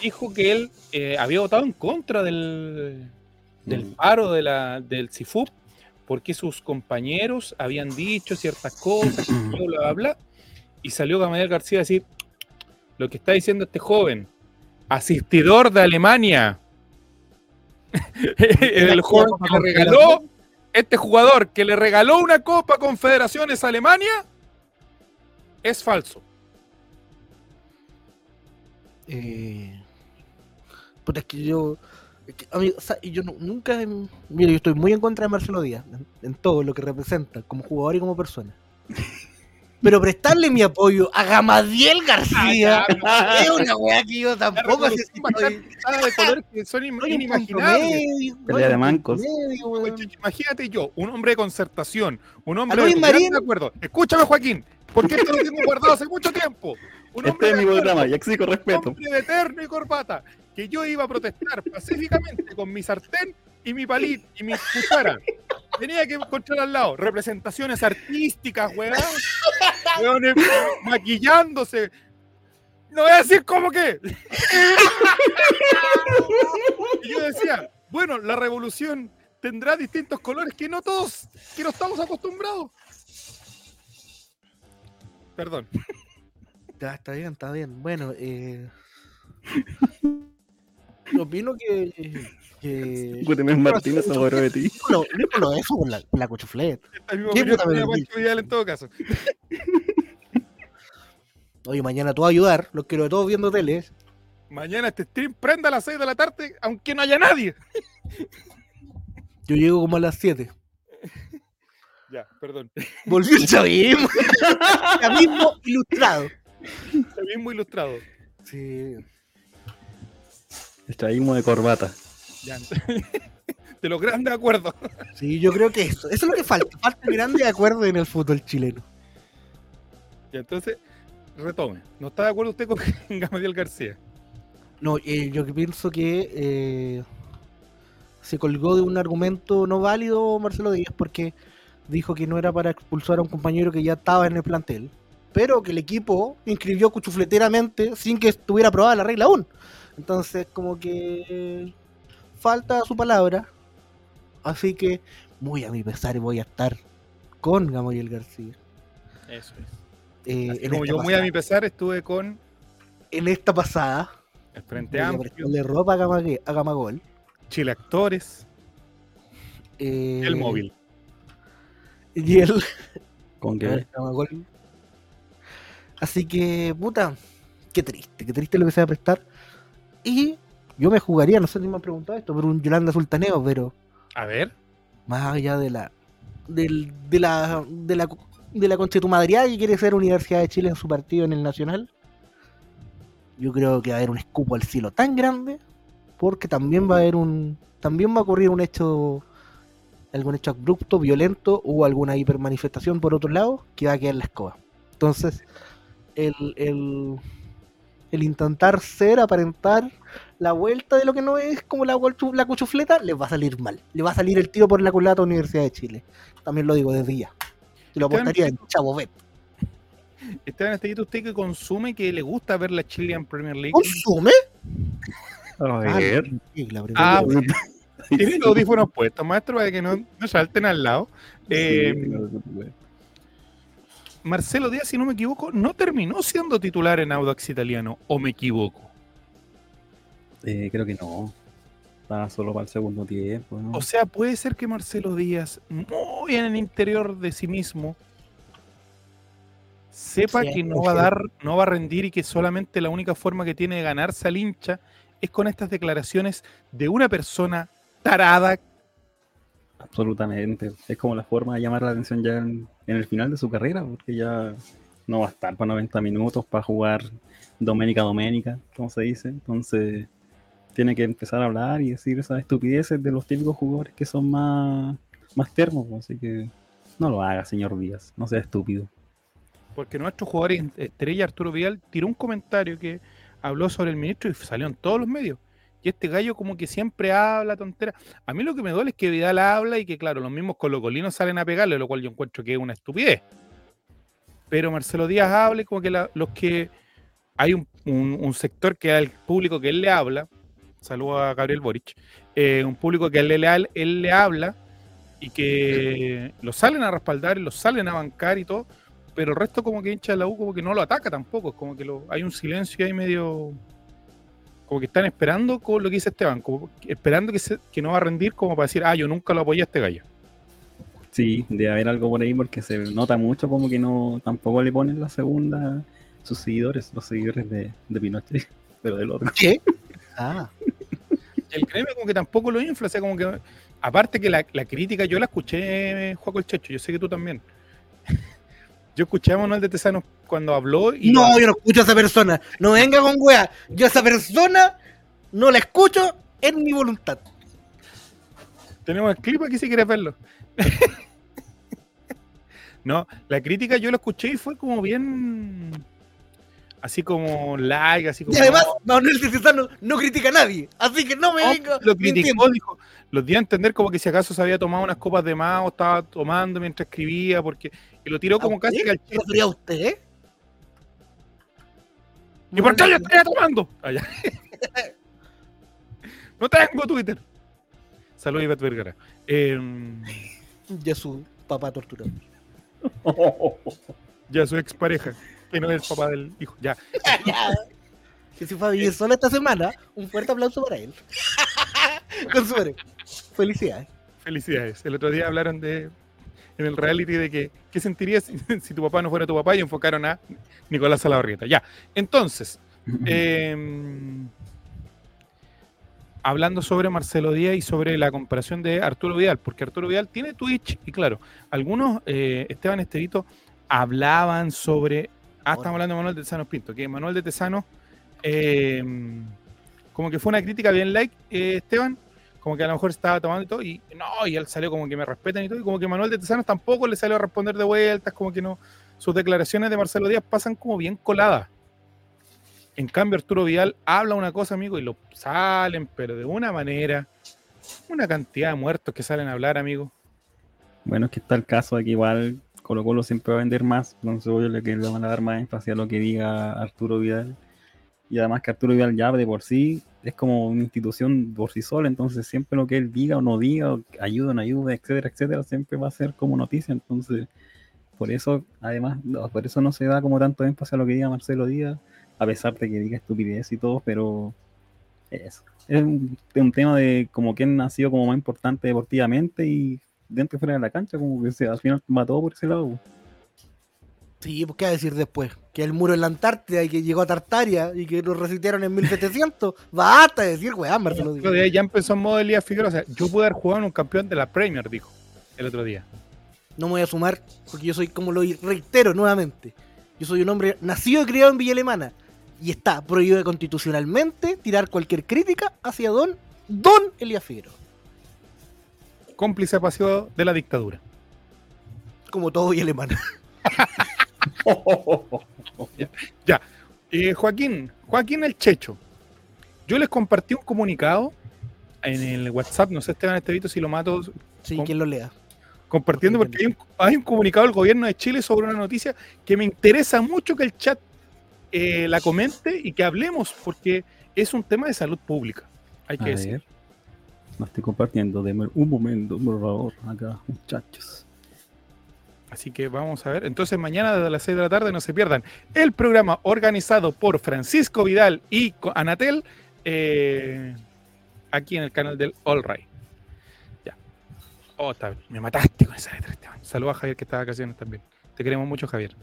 dijo que él eh, había votado en contra del, del Mm. paro de la, del CIFUP porque sus compañeros habían dicho ciertas cosas, y bla, bla, bla, bla, y salió Gamaliel García a decir lo que está diciendo este joven, asistidor de Alemania, el joven que le regaló, este jugador que le regaló una Copa Confederaciones a Alemania, es falso. Eh, puta, es que yo. es que, amigo, o sea, yo nu- nunca. Mira, yo estoy muy en contra de Marcelo Díaz, en, en todo lo que representa, como jugador y como persona. Pero prestarle mi apoyo a Gamadiel García es una weá que yo tampoco sé si estoy- de que son inimaginables. Pelea de un mancos. Imagínate yo, un hombre de concertación, un hombre de Marín. acuerdo. Escúchame, Joaquín, porque esto lo tengo guardado hace mucho tiempo. Un Este hombre, mi de acuerdo, programa y exijo un respeto. hombre de terno y corbata, que yo iba a protestar pacíficamente con mi sartén y mi palit y mi cuchara. Tenía que encontrar al lado representaciones artísticas, weón. Weones maquillándose. No voy a decir cómo que. Y yo decía, bueno, la revolución tendrá distintos colores que no todos, que no estamos acostumbrados. Perdón. Ya, está bien, está bien. Bueno, eh. opino que. Que Gutemés Martínez se apoderó de ti. no, no, no, eso por la, por la mi ¿Qué puta de me en todo caso. Oye, mañana tú vas a ayudar, los quiero todos viendo tele. Mañana este stream prenda a las 6 de la tarde, aunque no haya nadie. Yo llego como a las 7. Ya, perdón. Volvió el chavismo. chavismo ilustrado. Mismo ilustrado. Sí. El chavismo de corbata. Ya. De los grandes acuerdos. Sí, yo creo que eso. Eso es lo que falta. Falta un grande acuerdo en el fútbol chileno. Ya, entonces, retome. ¿No está de acuerdo usted con Gamaliel García? No, eh, yo pienso que eh, se colgó de un argumento no válido Marcelo Díaz porque dijo que no era para expulsar a un compañero que ya estaba en el plantel, pero que el equipo inscribió cuchufleteramente sin que estuviera aprobada la regla aún. Entonces, como que falta su palabra. Así que, muy a mi pesar, voy a estar con Gamaliel García. Eso es. Eh, en, como yo muy a mi pesar estuve con en esta pasada, el Frente a Amplio, prestarle ropa a, a Gamagol. Chile Actores, eh, El Móvil. Y el, Con A que ver, Gamagol. Así que, puta, qué triste, qué triste lo que se va a prestar. Y yo me jugaría, no sé si me han preguntado esto, por un Yolanda Sultaneo, pero A ver, más allá de la del, de la de la de la conchetumadría que quiere ser Universidad de Chile en su partido en el Nacional, yo creo que va a haber un escupo al cielo tan grande, porque también va a haber un también va a ocurrir un hecho algún hecho abrupto, violento o alguna hipermanifestación por otro lado que va a quedar en la escoba. Entonces, el, el, el intentar ser, aparentar la vuelta de lo que no es como la, la cuchufleta, les va a salir mal. Le va a salir el tiro por la culata a Universidad de Chile. También lo digo desde ya. Y lo apostaría en Chavo Bet. Esteban Estallito, usted que consume, que le gusta ver la Chilean Premier League. ¿Consume? A Ah, ver. la Ah, Tiene los audífonos puestos, maestro, para que no, no salten al lado. Eh, Marcelo Díaz, si no me equivoco, no terminó siendo titular en Audax Italiano, o me equivoco. Eh, creo que no. Estaba solo para el segundo tiempo. ¿no? O sea, puede ser que Marcelo Díaz, muy en el interior de sí mismo, sepa Sí, que no va a dar, no va a rendir y que solamente la única forma que tiene de ganarse al hincha es con estas declaraciones de una persona tarada. Absolutamente. Es como la forma de llamar la atención ya en, en el final de su carrera, porque ya no va a estar para 90 minutos para jugar Doménica Doménica, como se dice. Entonces, tiene que empezar a hablar y decir esas estupideces de los típicos jugadores que son más, más termos. pues, Así que no lo haga, señor Díaz. No sea estúpido. Porque nuestro jugador estrella Arturo Vidal tiró un comentario que habló sobre el ministro y salió en todos los medios. Y este gallo como que siempre habla tontera. A mí lo que me duele es que Vidal habla y que claro, los mismos colocolinos salen a pegarle, lo cual yo encuentro que es una estupidez. Pero Marcelo Díaz habla y como que los que... Hay un, un- un sector que el público que él le habla, saludo a Gabriel Boric, eh, un público que él le, él le habla y que lo salen a respaldar y lo salen a bancar y todo, pero el resto como que hincha de la U como que no lo ataca tampoco, es como que lo, hay un silencio ahí medio como que están esperando con lo que dice Esteban, como esperando que, se- que no va a rendir como para decir, ah, yo nunca lo apoyé a este gallo. Sí, debe haber algo por ahí porque se nota mucho como que no tampoco le ponen la segunda sus seguidores, los seguidores de, de Pinochet, pero del otro. ¿Qué? Ah, El gremio como que tampoco lo infla, o sea, como que, aparte que la, la crítica, yo la escuché, Juaco el Checho, yo sé que tú también. Yo escuché a Manuel de Tesano cuando habló y no, yo no escucho a esa persona. No venga con wea. Yo a esa persona no la escucho en mi voluntad. Tenemos el clip aquí si quieres verlo. no, la crítica yo la escuché y fue como bien. Así como like, así como. Y además, Manuel Cesano no critica a nadie. Así que no me No, venga. lo criticó, mintiendo. dijo. Los dio a entender como que si acaso se había tomado unas copas de más o estaba tomando mientras escribía, porque. Y lo tiró como ¿A casi que al ¿Se chiste. a usted, eh? ¿Y por qué yo estaría tomando? Allá. no tengo Twitter. Saludos, Ivette Vergara. Em, Ya su papá torturado. ya su expareja, que no es el papá del hijo. Ya. que se fue a vivir solo esta semana. Un fuerte aplauso para él. Con su pareja. Felicidades. Felicidades. El otro día hablaron de en el reality de que qué sentirías si, si tu papá no fuera tu papá y enfocaron a Nicolás Salabarrieta. Ya. Entonces, eh, hablando sobre Marcelo Díaz y sobre la comparación de Arturo Vidal, porque Arturo Vidal tiene Twitch y claro, algunos, eh, Esteban Esterito, hablaban sobre, ah, estamos hablando de Manuel de Tesano Pinto, que Manuel de Tesano, eh, como que fue una crítica bien like, eh, Esteban, como que a lo mejor estaba tomando y todo, y no, y él salió como que me respetan y todo, y como que Manuel de Tesanos tampoco le salió a responder de vueltas, como que no, sus declaraciones de Marcelo Díaz pasan como bien coladas. En cambio, Arturo Vidal habla una cosa, amigo, y lo salen, pero de una manera, una cantidad de muertos que salen a hablar, amigo. Bueno, es que está el caso de que igual Colo Colo siempre va a vender más, entonces obvio le que le van a dar más énfasis a lo que diga Arturo Vidal. Y además que Arturo Vidal ya de por sí es como una institución por sí sola, entonces siempre lo que él diga o no diga, ayuda o no ayuda, etcétera, etcétera, siempre va a ser como noticia. Entonces, por eso, además, no, por eso no se da como tanto énfasis a lo que diga Marcelo Díaz, a pesar de que diga estupidez y todo, pero eso. Es un, un tema de como quién ha sido como más importante deportivamente y dentro y fuera de la cancha, como que se, al final todo por ese lado. Sí, pues qué va a decir después. Que el muro en la Antártida y que llegó a Tartaria y que lo resistieron en 1700. Basta de decir, weón, Marcelo El Díaz. otro día ya empezó en modo Elías Figueroa. O sea, yo pude haber jugado en un campeón de la Premier, dijo el otro día. No me voy a sumar porque yo soy, como lo reitero nuevamente, yo soy un hombre nacido y criado en Villa Alemana y está prohibido constitucionalmente tirar cualquier crítica hacia don, don Elías Figueroa. Cómplice pasivo de la dictadura. Como todo Villa Alemana. Eh, Joaquín, Joaquín el Checho. Yo les compartí un comunicado en el WhatsApp, no sé Esteban Estevito si lo mato Sí, quien lo lea. compartiendo porque hay un, hay un comunicado del gobierno de Chile sobre una noticia que me interesa mucho que el chat eh, la comente y que hablemos porque es un tema de salud pública. Hay A que decir. ver. No estoy compartiendo, denme un momento, por favor, acá, muchachos. Así que vamos a ver. Entonces mañana desde las 6 de la tarde no se pierdan el programa organizado por Francisco Vidal y Anatel eh, aquí en el canal del All Right. Ya. Oh, está bien. me mataste con esa letra, Esteban. Saludos a Javier que está de vacaciones también. Te queremos mucho, Javier.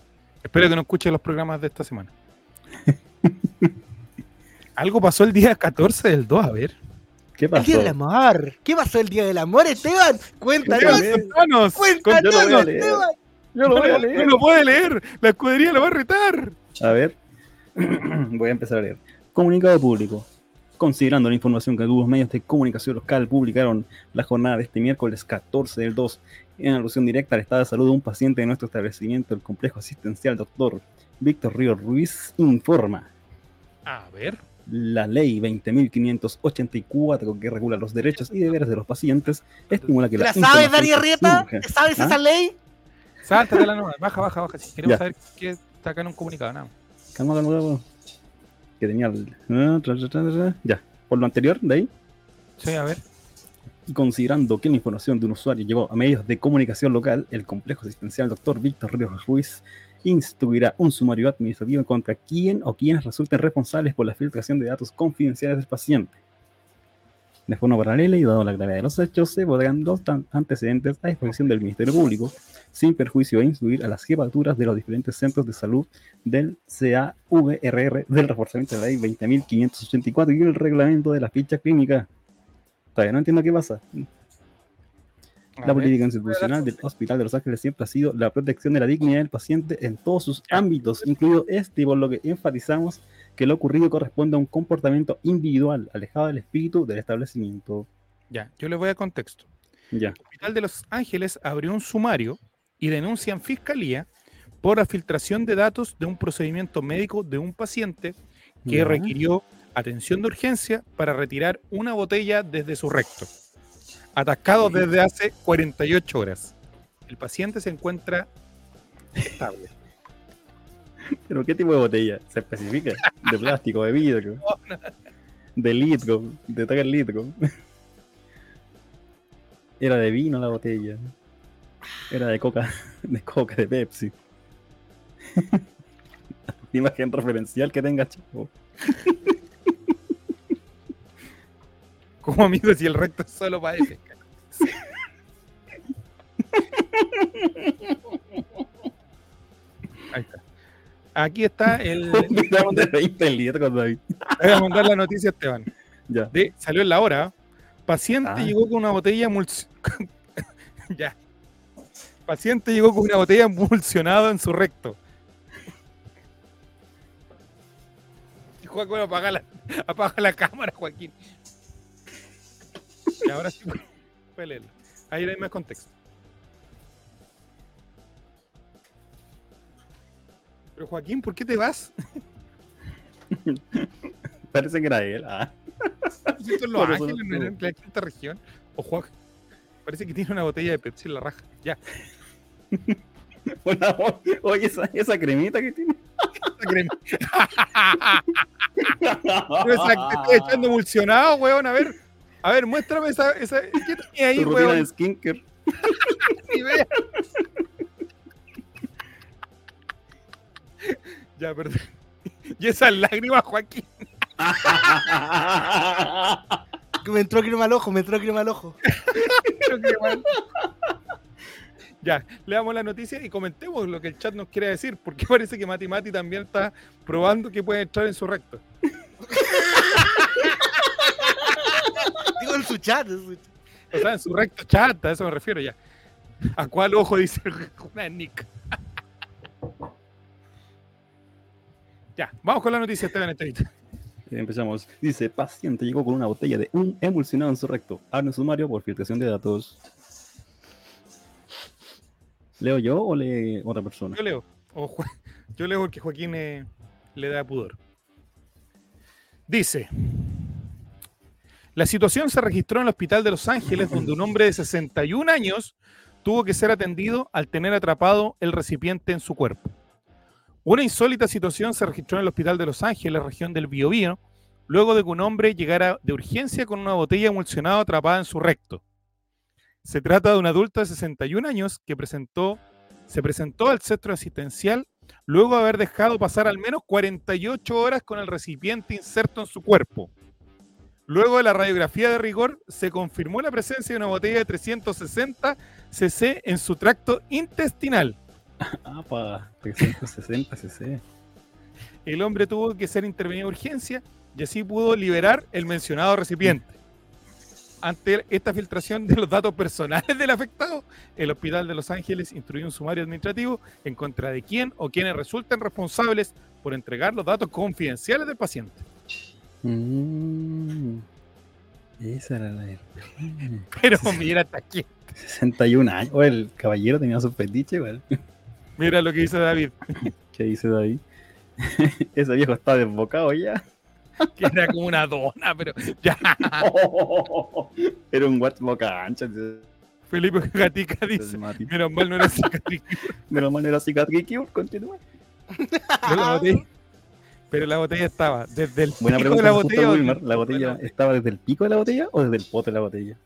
Espero que no escuches los programas de esta semana. Algo pasó el día 14 del 2, a ver. ¿Qué El día pasó? del amor. ¿Qué pasó el día del amor, Esteban? Cuéntanos. Cuéntanos, Yo lo voy a leer. Esteban. Yo lo voy a leer. No lo puede leer. La escudería lo va a retar. A ver, voy a empezar a leer. Comunicado público. Considerando la información que algunos medios de comunicación local publicaron la jornada de este miércoles 14 del 2, en alusión directa al estado de salud de un paciente de nuestro establecimiento, el complejo asistencial Dr. Víctor Río Ruiz, informa. A ver. La ley 20.584 que regula los derechos y deberes de los pacientes estimula que ¿La la sabes, Arrieta? surja- ¿Sabes ¿Ah? esa ley? Sáltate la nueva. Baja, baja, baja. Si queremos Ya. saber qué está acá en un comunicado. Nada. Calma, calma, calma. Que tenía el... ah. Ya, por lo anterior, de ahí, Sí, a ver. y considerando que la información de un usuario llegó a medios de comunicación local, el complejo asistencial Dr. Víctor Ríos Ruiz instruirá un sumario administrativo contra quien o quienes resulten responsables por la filtración de datos confidenciales del paciente. De forma paralela y dado la gravedad de los hechos, se podrán tan- antecedentes a disposición del Ministerio Público, sin perjuicio de instruir a las jefaturas de los diferentes centros de salud del CAVRR del reforzamiento de la ley 20.584 y el reglamento de la ficha clínica. Todavía no entiendo qué pasa. La política institucional del Hospital de Los Ángeles siempre ha sido la protección de la dignidad del paciente en todos sus ámbitos, incluido este, por lo que enfatizamos que lo ocurrido corresponde a un comportamiento individual, alejado del espíritu del establecimiento. Ya, yo les voy a contexto. Ya. El Hospital de Los Ángeles abrió un sumario y denuncia en fiscalía por la filtración de datos de un procedimiento médico de un paciente que Ya. requirió atención de urgencia para retirar una botella desde su recto, atascado desde hace 48 horas. El paciente se encuentra estable. ¿Pero qué tipo de botella? ¿Se especifica? ¿De plástico, de vidrio? ¿De litro? ¿De tal litro? Era de vino la botella. Era de coca, de coca, de Pepsi. Imagen referencial que tenga, chico. Como amigos, y el recto es solo para ese. Ahí está. Aquí está el. de 20 litros, David. Voy a mandar la noticia a Esteban. Ya. De, salió en la hora. Paciente Ah. llegó con una botella ya. Paciente llegó con una botella emulsionada en su recto. Joaquín, apaga la, apaga la cámara, Joaquín. Y ahora sí, puede leerlo. Ahí hay más contexto. Pero Joaquín, ¿por qué te vas? Parece que era él. Ah. ¿Esto Los Por Ángeles, no en la quinta región? O Juan. Parece que tiene una botella de Pepsi en la raja. Ya. Una- Oye, esa, esa cremita que tiene. Esa crema. Pero esa que te estoy echando emulsionado, weón. A ver. A ver, muéstrame esa. esa ¿Qué tenía ahí, Tu rutina de weón? Ni idea. Ya, perdón. Y esas lágrimas, Joaquín. Que me entró crema al ojo, me entró crema al ojo. Ya, leamos la noticia y comentemos lo que el chat nos quiere decir, porque parece que Mati Mati también está probando que puede entrar en su recto. Digo en su chat. en su chat. O sea, en su recto chat, a eso me refiero ya. ¿A cuál ojo dice una Nick? Ya, vamos con la noticia, Esteban Estevita. Empezamos. Dice, paciente llegó con una botella de un emulsionado en su recto. Abre un sumario por filtración de datos. ¿Leo yo o lee otra persona? Yo leo. O yo leo porque Joaquín eh, le da pudor. Dice. La situación se registró en el hospital de Los Ángeles, donde un hombre de 61 años tuvo que ser atendido al tener atrapado el recipiente en su cuerpo. Una insólita situación se registró en el hospital de Los Ángeles, región del Biobío, luego de que un hombre llegara de urgencia con una botella emulsionada atrapada en su recto. Se trata de un adulto de 61 años que presentó, se presentó al centro asistencial luego de haber dejado pasar al menos 48 horas con el recipiente inserto en su cuerpo. Luego de la radiografía de rigor, se confirmó la presencia de una botella de 360 cc en su tracto intestinal. Ah, pa, 360 cc. El hombre tuvo que ser intervenido de urgencia y así pudo liberar el mencionado recipiente. Ante esta filtración de los datos personales del afectado, el Hospital de Los Ángeles instruyó un sumario administrativo en contra de quien o quienes resulten responsables por entregar los datos confidenciales del paciente. Mm, esa era la del- Pero mira hasta aquí, 61 años. O el caballero tenía su fetiche, igual. mira lo que dice David, ¿Qué dice ahí? Ese viejo está desbocado ya. que era como una dona, pero ya. Era un guat boca ancha. Felipe Gatica dice, menos mal no era cicatriz. Menos mal no era cicatriz. Continúa. Pero la botella estaba desde el Buena pico de la botella. Wilmar. ¿La botella estaba desde el pico de la botella o desde el pote de la botella?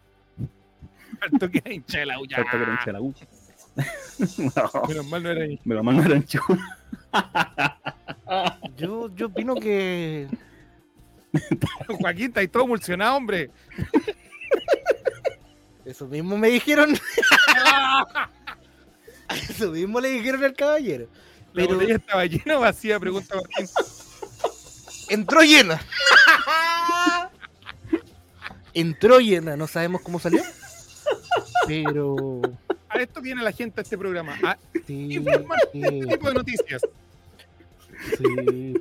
Alto que era hincha de la uña. Falta que era hincha la U. No, Menos mal no era hincha. Menos mal no churros. Yo, yo opino que. Joaquín, está ahí todo emulsionado, hombre. Eso mismo me dijeron. Eso mismo le dijeron al caballero. La Pero botella estaba llena o vacía, pregunta Martín. Entró llena. Entró llena, no sabemos cómo salió. Pero. A esto viene la gente a este programa. A Sí, informar sí, este tipo de noticias. sí.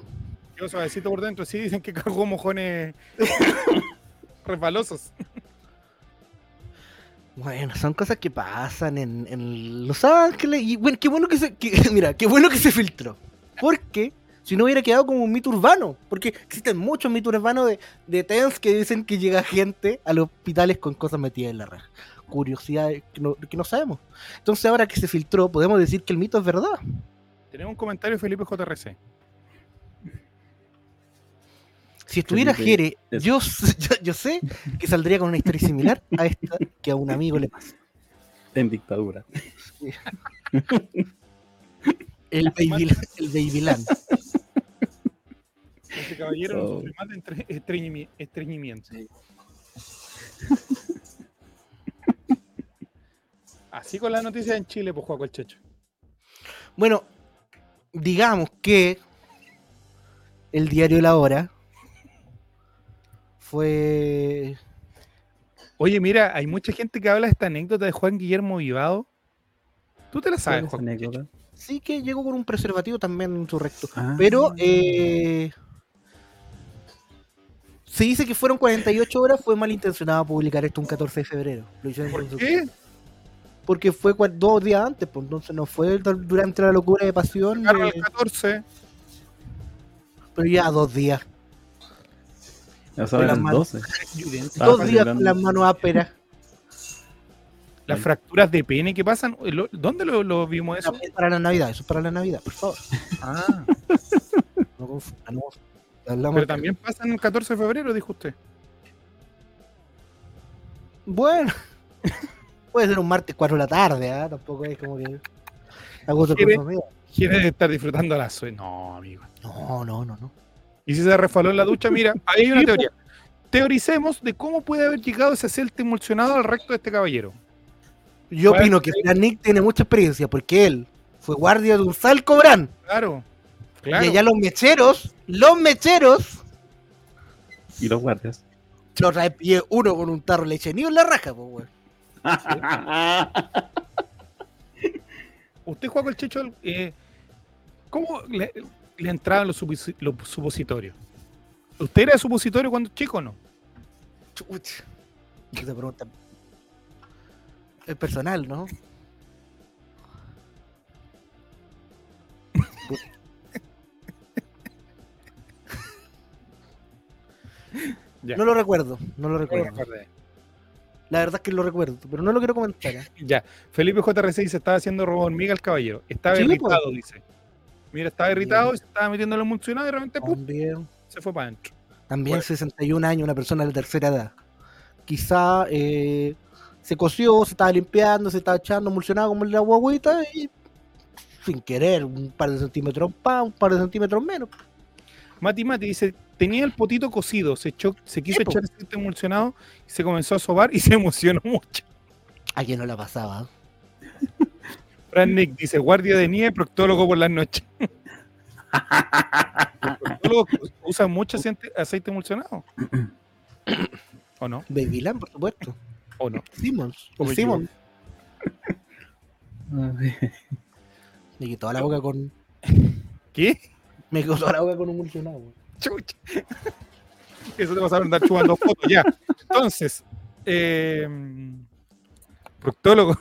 Yo suavecito por dentro, sí dicen que cagó mojones resbalosos. Bueno, son cosas que pasan en, en Los Ángeles. Y bueno, qué bueno que se. que- mira, qué bueno que se filtró. Porque si no hubiera quedado como un mito urbano. Porque existen muchos mitos urbanos de, de TENS que dicen que llega gente a los hospitales con cosas metidas en la raja. Curiosidades que no, que no sabemos. Entonces, ahora que se filtró, podemos decir que el mito es verdad. Tenemos un comentario de Felipe JRC. Si estuviera Felipe, Jere, yo, yo sé que saldría con una historia similar a esta que a un amigo le pasa. En dictadura. El baby, el babyland. Este caballero no Oh. sufre más de estreñimi- estreñimiento. Así con las noticias en Chile, pues Juaco el Checho. Bueno, digamos que el diario La Hora fue. Oye, mira, hay mucha gente que habla de esta anécdota de Juan Guillermo Vivado. ¿Tú te la sabes, ¿Cuál Juan? anécdota? Sí que llegó con un preservativo también en su recto. Ah. Pero eh, se dice que fueron 48 horas, fue malintencionado publicar esto un 14 de febrero. Lo hicieron ¿Por su- qué? Porque fue dos días antes, pues entonces no fue dur- durante la locura de pasión, Carlos de- el 14. pero ya dos días. El manos. 12. Evidente. Ah, dos días con las manos ásperas. Las fracturas de pene que pasan, lo- ¿dónde lo, lo vimos eso? Es para la Navidad, eso es para la Navidad, por favor. Ah, No no. Hablamos pero también pasan el 14 de febrero, dijo usted. Bueno, puede ser un martes 4 de la tarde, ¿ah? Tampoco es como que. Cosa mía. ¿Quieres estar disfrutando la? No, amigo. No, no, no, no. Y si se resbaló en la ducha, mira, ahí hay una teoría. Teoricemos de cómo puede haber llegado ese celta emulsionado al recto de este caballero. Yo Bueno, opino que Fran Nick tiene mucha experiencia porque él fue guardia de un salcobrán. Claro, claro. Y allá los mecheros, los mecheros, Y los guardias. lo trae pie uno con un tarro de leche ni en la raja, pues, weón. Usted juega con el Checho, eh, ¿cómo le, le entraban los, los supositorios? ¿Usted era supositorio cuando chico o no? Chucha. Esa pregunta es personal, ¿no? Ya. No lo recuerdo, no lo lo recuerdo. La verdad es que lo recuerdo, pero no lo quiero comentar. ¿eh? Ya, Felipe JRC dice, estaba haciendo robo hormiga al caballero. Estaba Sí, irritado, dice. Mira, estaba irritado se estaba metiendo en el emulsionado y. También, se fue para adentro. también Bueno. 61 años, una persona de tercera edad. Quizá eh, se coció, se estaba limpiando, se estaba echando emulsionado como la guaguita y sin querer, un par de centímetros más, un par de centímetros menos. Mati Mati dice, tenía el potito cocido, se, echó, se quiso echar aceite emulsionado se comenzó a sobar y se emocionó mucho. A quien no la pasaba. Fran Nick dice, guardia de nieve, proctólogo por las noches. ¿Los proctólogos usan mucho aceite, aceite emulsionado? ¿O no? Baby Lamb, por supuesto. ¿O no? Simmons. Como Simmons. Me quitó toda la boca con. ¿Qué? Me quitó toda la boca con emulsionado. weón. Chucha. Eso te vas a andar chupando fotos, ya. Entonces, eh, proctólogo.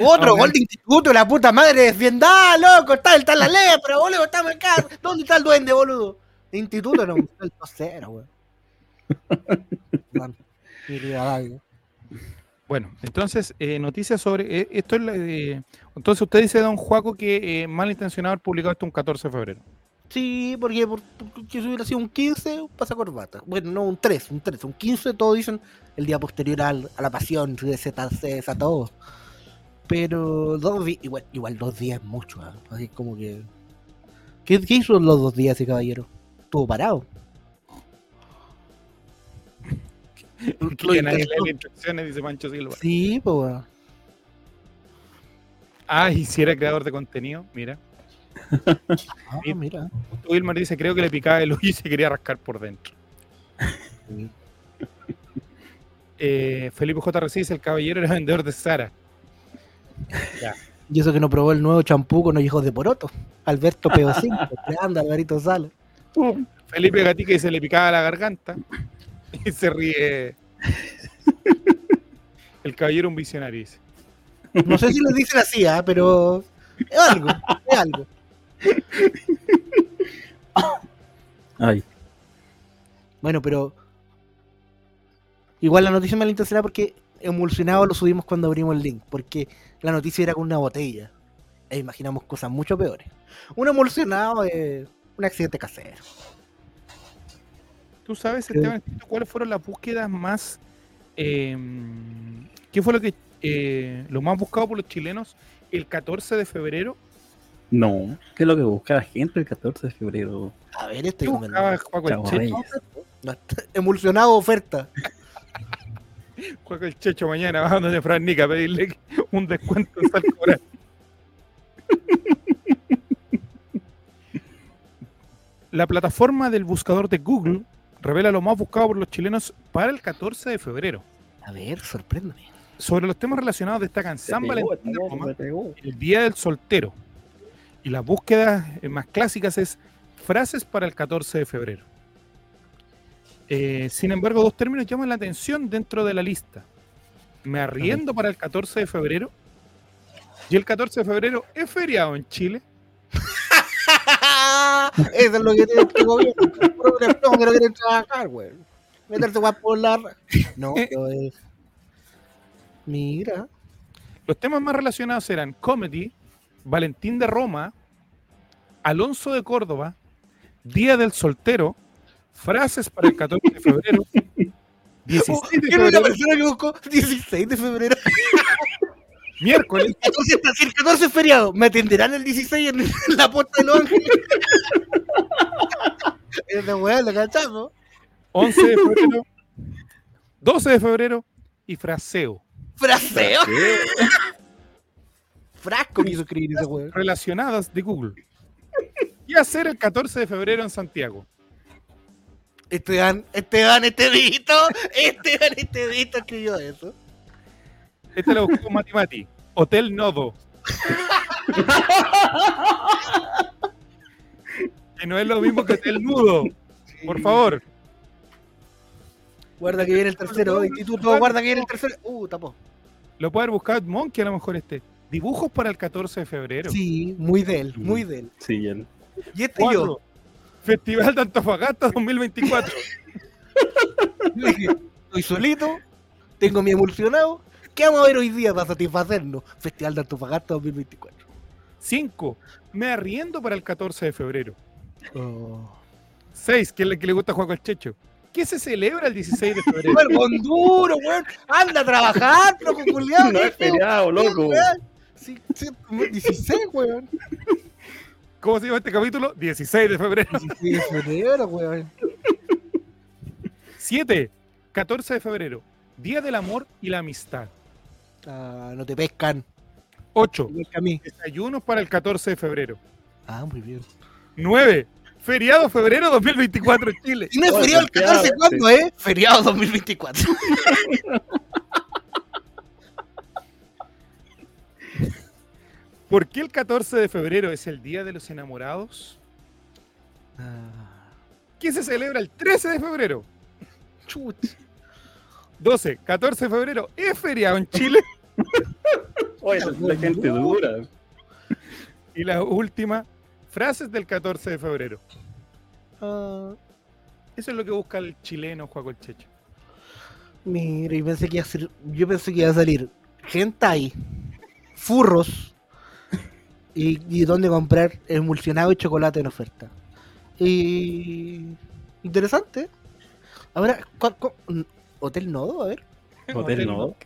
Otro gol de instituto, la puta madre defienda, loco, está, está la lepra, boludo, estamos en casa. ¿Dónde está el duende, boludo? De instituto no, está el 2-0, weón. Bueno, entonces, eh, noticias sobre. eh, esto es la de- entonces, usted dice, don Juaco, que eh, malintencionado haber publicado esto un 14 de febrero. Sí, porque, por- porque si hubiera sido un 15, un pasacorbata. Bueno, no, un 3, un 3. Un 15, todos dicen el día posterior al- a la pasión, se desató. Pero dos días, igual, igual dos días es mucho, ¿ah? así como que... ¿Qué, ¿Qué hizo los dos días ese caballero? Estuvo parado. Lo ya las instrucciones, dice Pancho Silva. Sí, pues. Ah, y si era creador de contenido, mira. Ah, mira. Justo Wilmar dice, creo que le picaba el ojo y se quería rascar por dentro. Eh, Felipe JRC dice, el caballero era vendedor de Sara. Y eso que no probó el nuevo champú con los hijos de poroto. Alberto P5, anda Alvarito Sala. Felipe Gatica dice, le picaba la garganta. Y se ríe. El caballero un visionario, dice. No sé si les dicen así, ¿ah? pero es algo, es algo. Ay, Bueno, pero igual la noticia me la porque emulsionado lo subimos cuando abrimos el link, porque la noticia era con una botella. E imaginamos cosas mucho peores. Un emulsionado es un accidente casero. ¿Tú sabes. Esteban, cuáles fueron las búsquedas más... eh, ¿Qué fue lo que eh, lo más buscado por los chilenos el 14 de febrero? no. ¿Qué es lo que busca la gente el 14 de febrero? A ver, estoy ¿Qué comiendo. buscaba el Checho? Emulsionado oferta. Juaco el Checho mañana va donde Fran Nica a pedirle un descuento en Salcobral. La plataforma del buscador de Google revela lo más buscado por los chilenos para el 14 de febrero. A ver, sorpréndeme. Sobre los temas relacionados destacan San pegó, Valentín de Roma, el Día del Soltero. Y las búsquedas eh, más clásicas es frases para el 14 de febrero. Eh, sin embargo, dos términos llaman la atención dentro de la lista. Me arriendo para el 14 de febrero. Y el 14 de febrero es feriado en Chile. Eso es lo que tiene este gobierno. No quieren trabajar, güey. Meterse guapo por la. No, pero es. Mira. Los temas más relacionados eran comedy, Valentín de Roma, Alonso de Córdoba, Día del Soltero, frases para el 14 de febrero, 16 de ¿Quién es la febrero, persona que buscó 16 de febrero? Miércoles, 14, está- si el 14 es feriado, ¿me atenderán el 16 en, en la puerta de los ángeles? Esa weá la cachamos. 11 de febrero, 12 de febrero y fraseo. Fraseo. Frasco quiso escribir ese weón. relacionadas de Google. ¿Qué hacer el 14 de febrero en Santiago? Esteban, Esteban, Estevito, Esteban, Estevito escribió eso. Este lo buscó Mati Mati. Hotel Nodo. que no es lo mismo que Hotel Nudo. Por favor. Guarda que viene el tercero, instituto, guarda que viene el tercero. Uh, tapó. Lo puede haber buscado Monkey a lo mejor este. Dibujos para el 14 de febrero. Sí, muy de él, muy de él. Sí, él. Y este Cuatro. yo, Festival de Antofagasta 2024. le dije, estoy solito, tengo mi emulsionado. ¿Qué vamos a ver hoy día para satisfacernos? Festival de Antofagasta 2024. 5. Me arriendo para el 14 de febrero. Oh. 6. Que le, que le gusta jugar con el Checho. ¿Qué se celebra el 16 de febrero? Weón, Honduro, weón. Anda a trabajar, loco, culiado. No es feriado, loco. Sí, sí, 16, weón. ¿Cómo se llama este capítulo? 16 de febrero. 16 de febrero, weón. 7. 14 de febrero. Día del amor y la amistad. Ah, no te pescan. 8. Igual que a mí. Desayunos para el 14 de febrero. Ah, muy bien. 9. Feriado febrero 2024 en Chile. ¿Y no es Oh, feriado el feriado, 14 cuándo, eh? Feriado 2024. ¿Por qué el 14 de febrero es el Día de los Enamorados? Ah, ¿Qué se celebra el 13 de febrero? chut. 12. 14 de febrero es feriado en Chile. Oye, la, gente dura. Y la última, frases del 14 de febrero. Ah, Eso es lo que busca el chileno Juaco el Checho. mira, yo pensé que iba a ser, yo pensé que iba a salir hentai, furros y, y dónde comprar emulsionado y chocolate en oferta. Y interesante. Ahora, ¿cuál- cuál- Hotel Nodo, a ver. Hotel Nodo.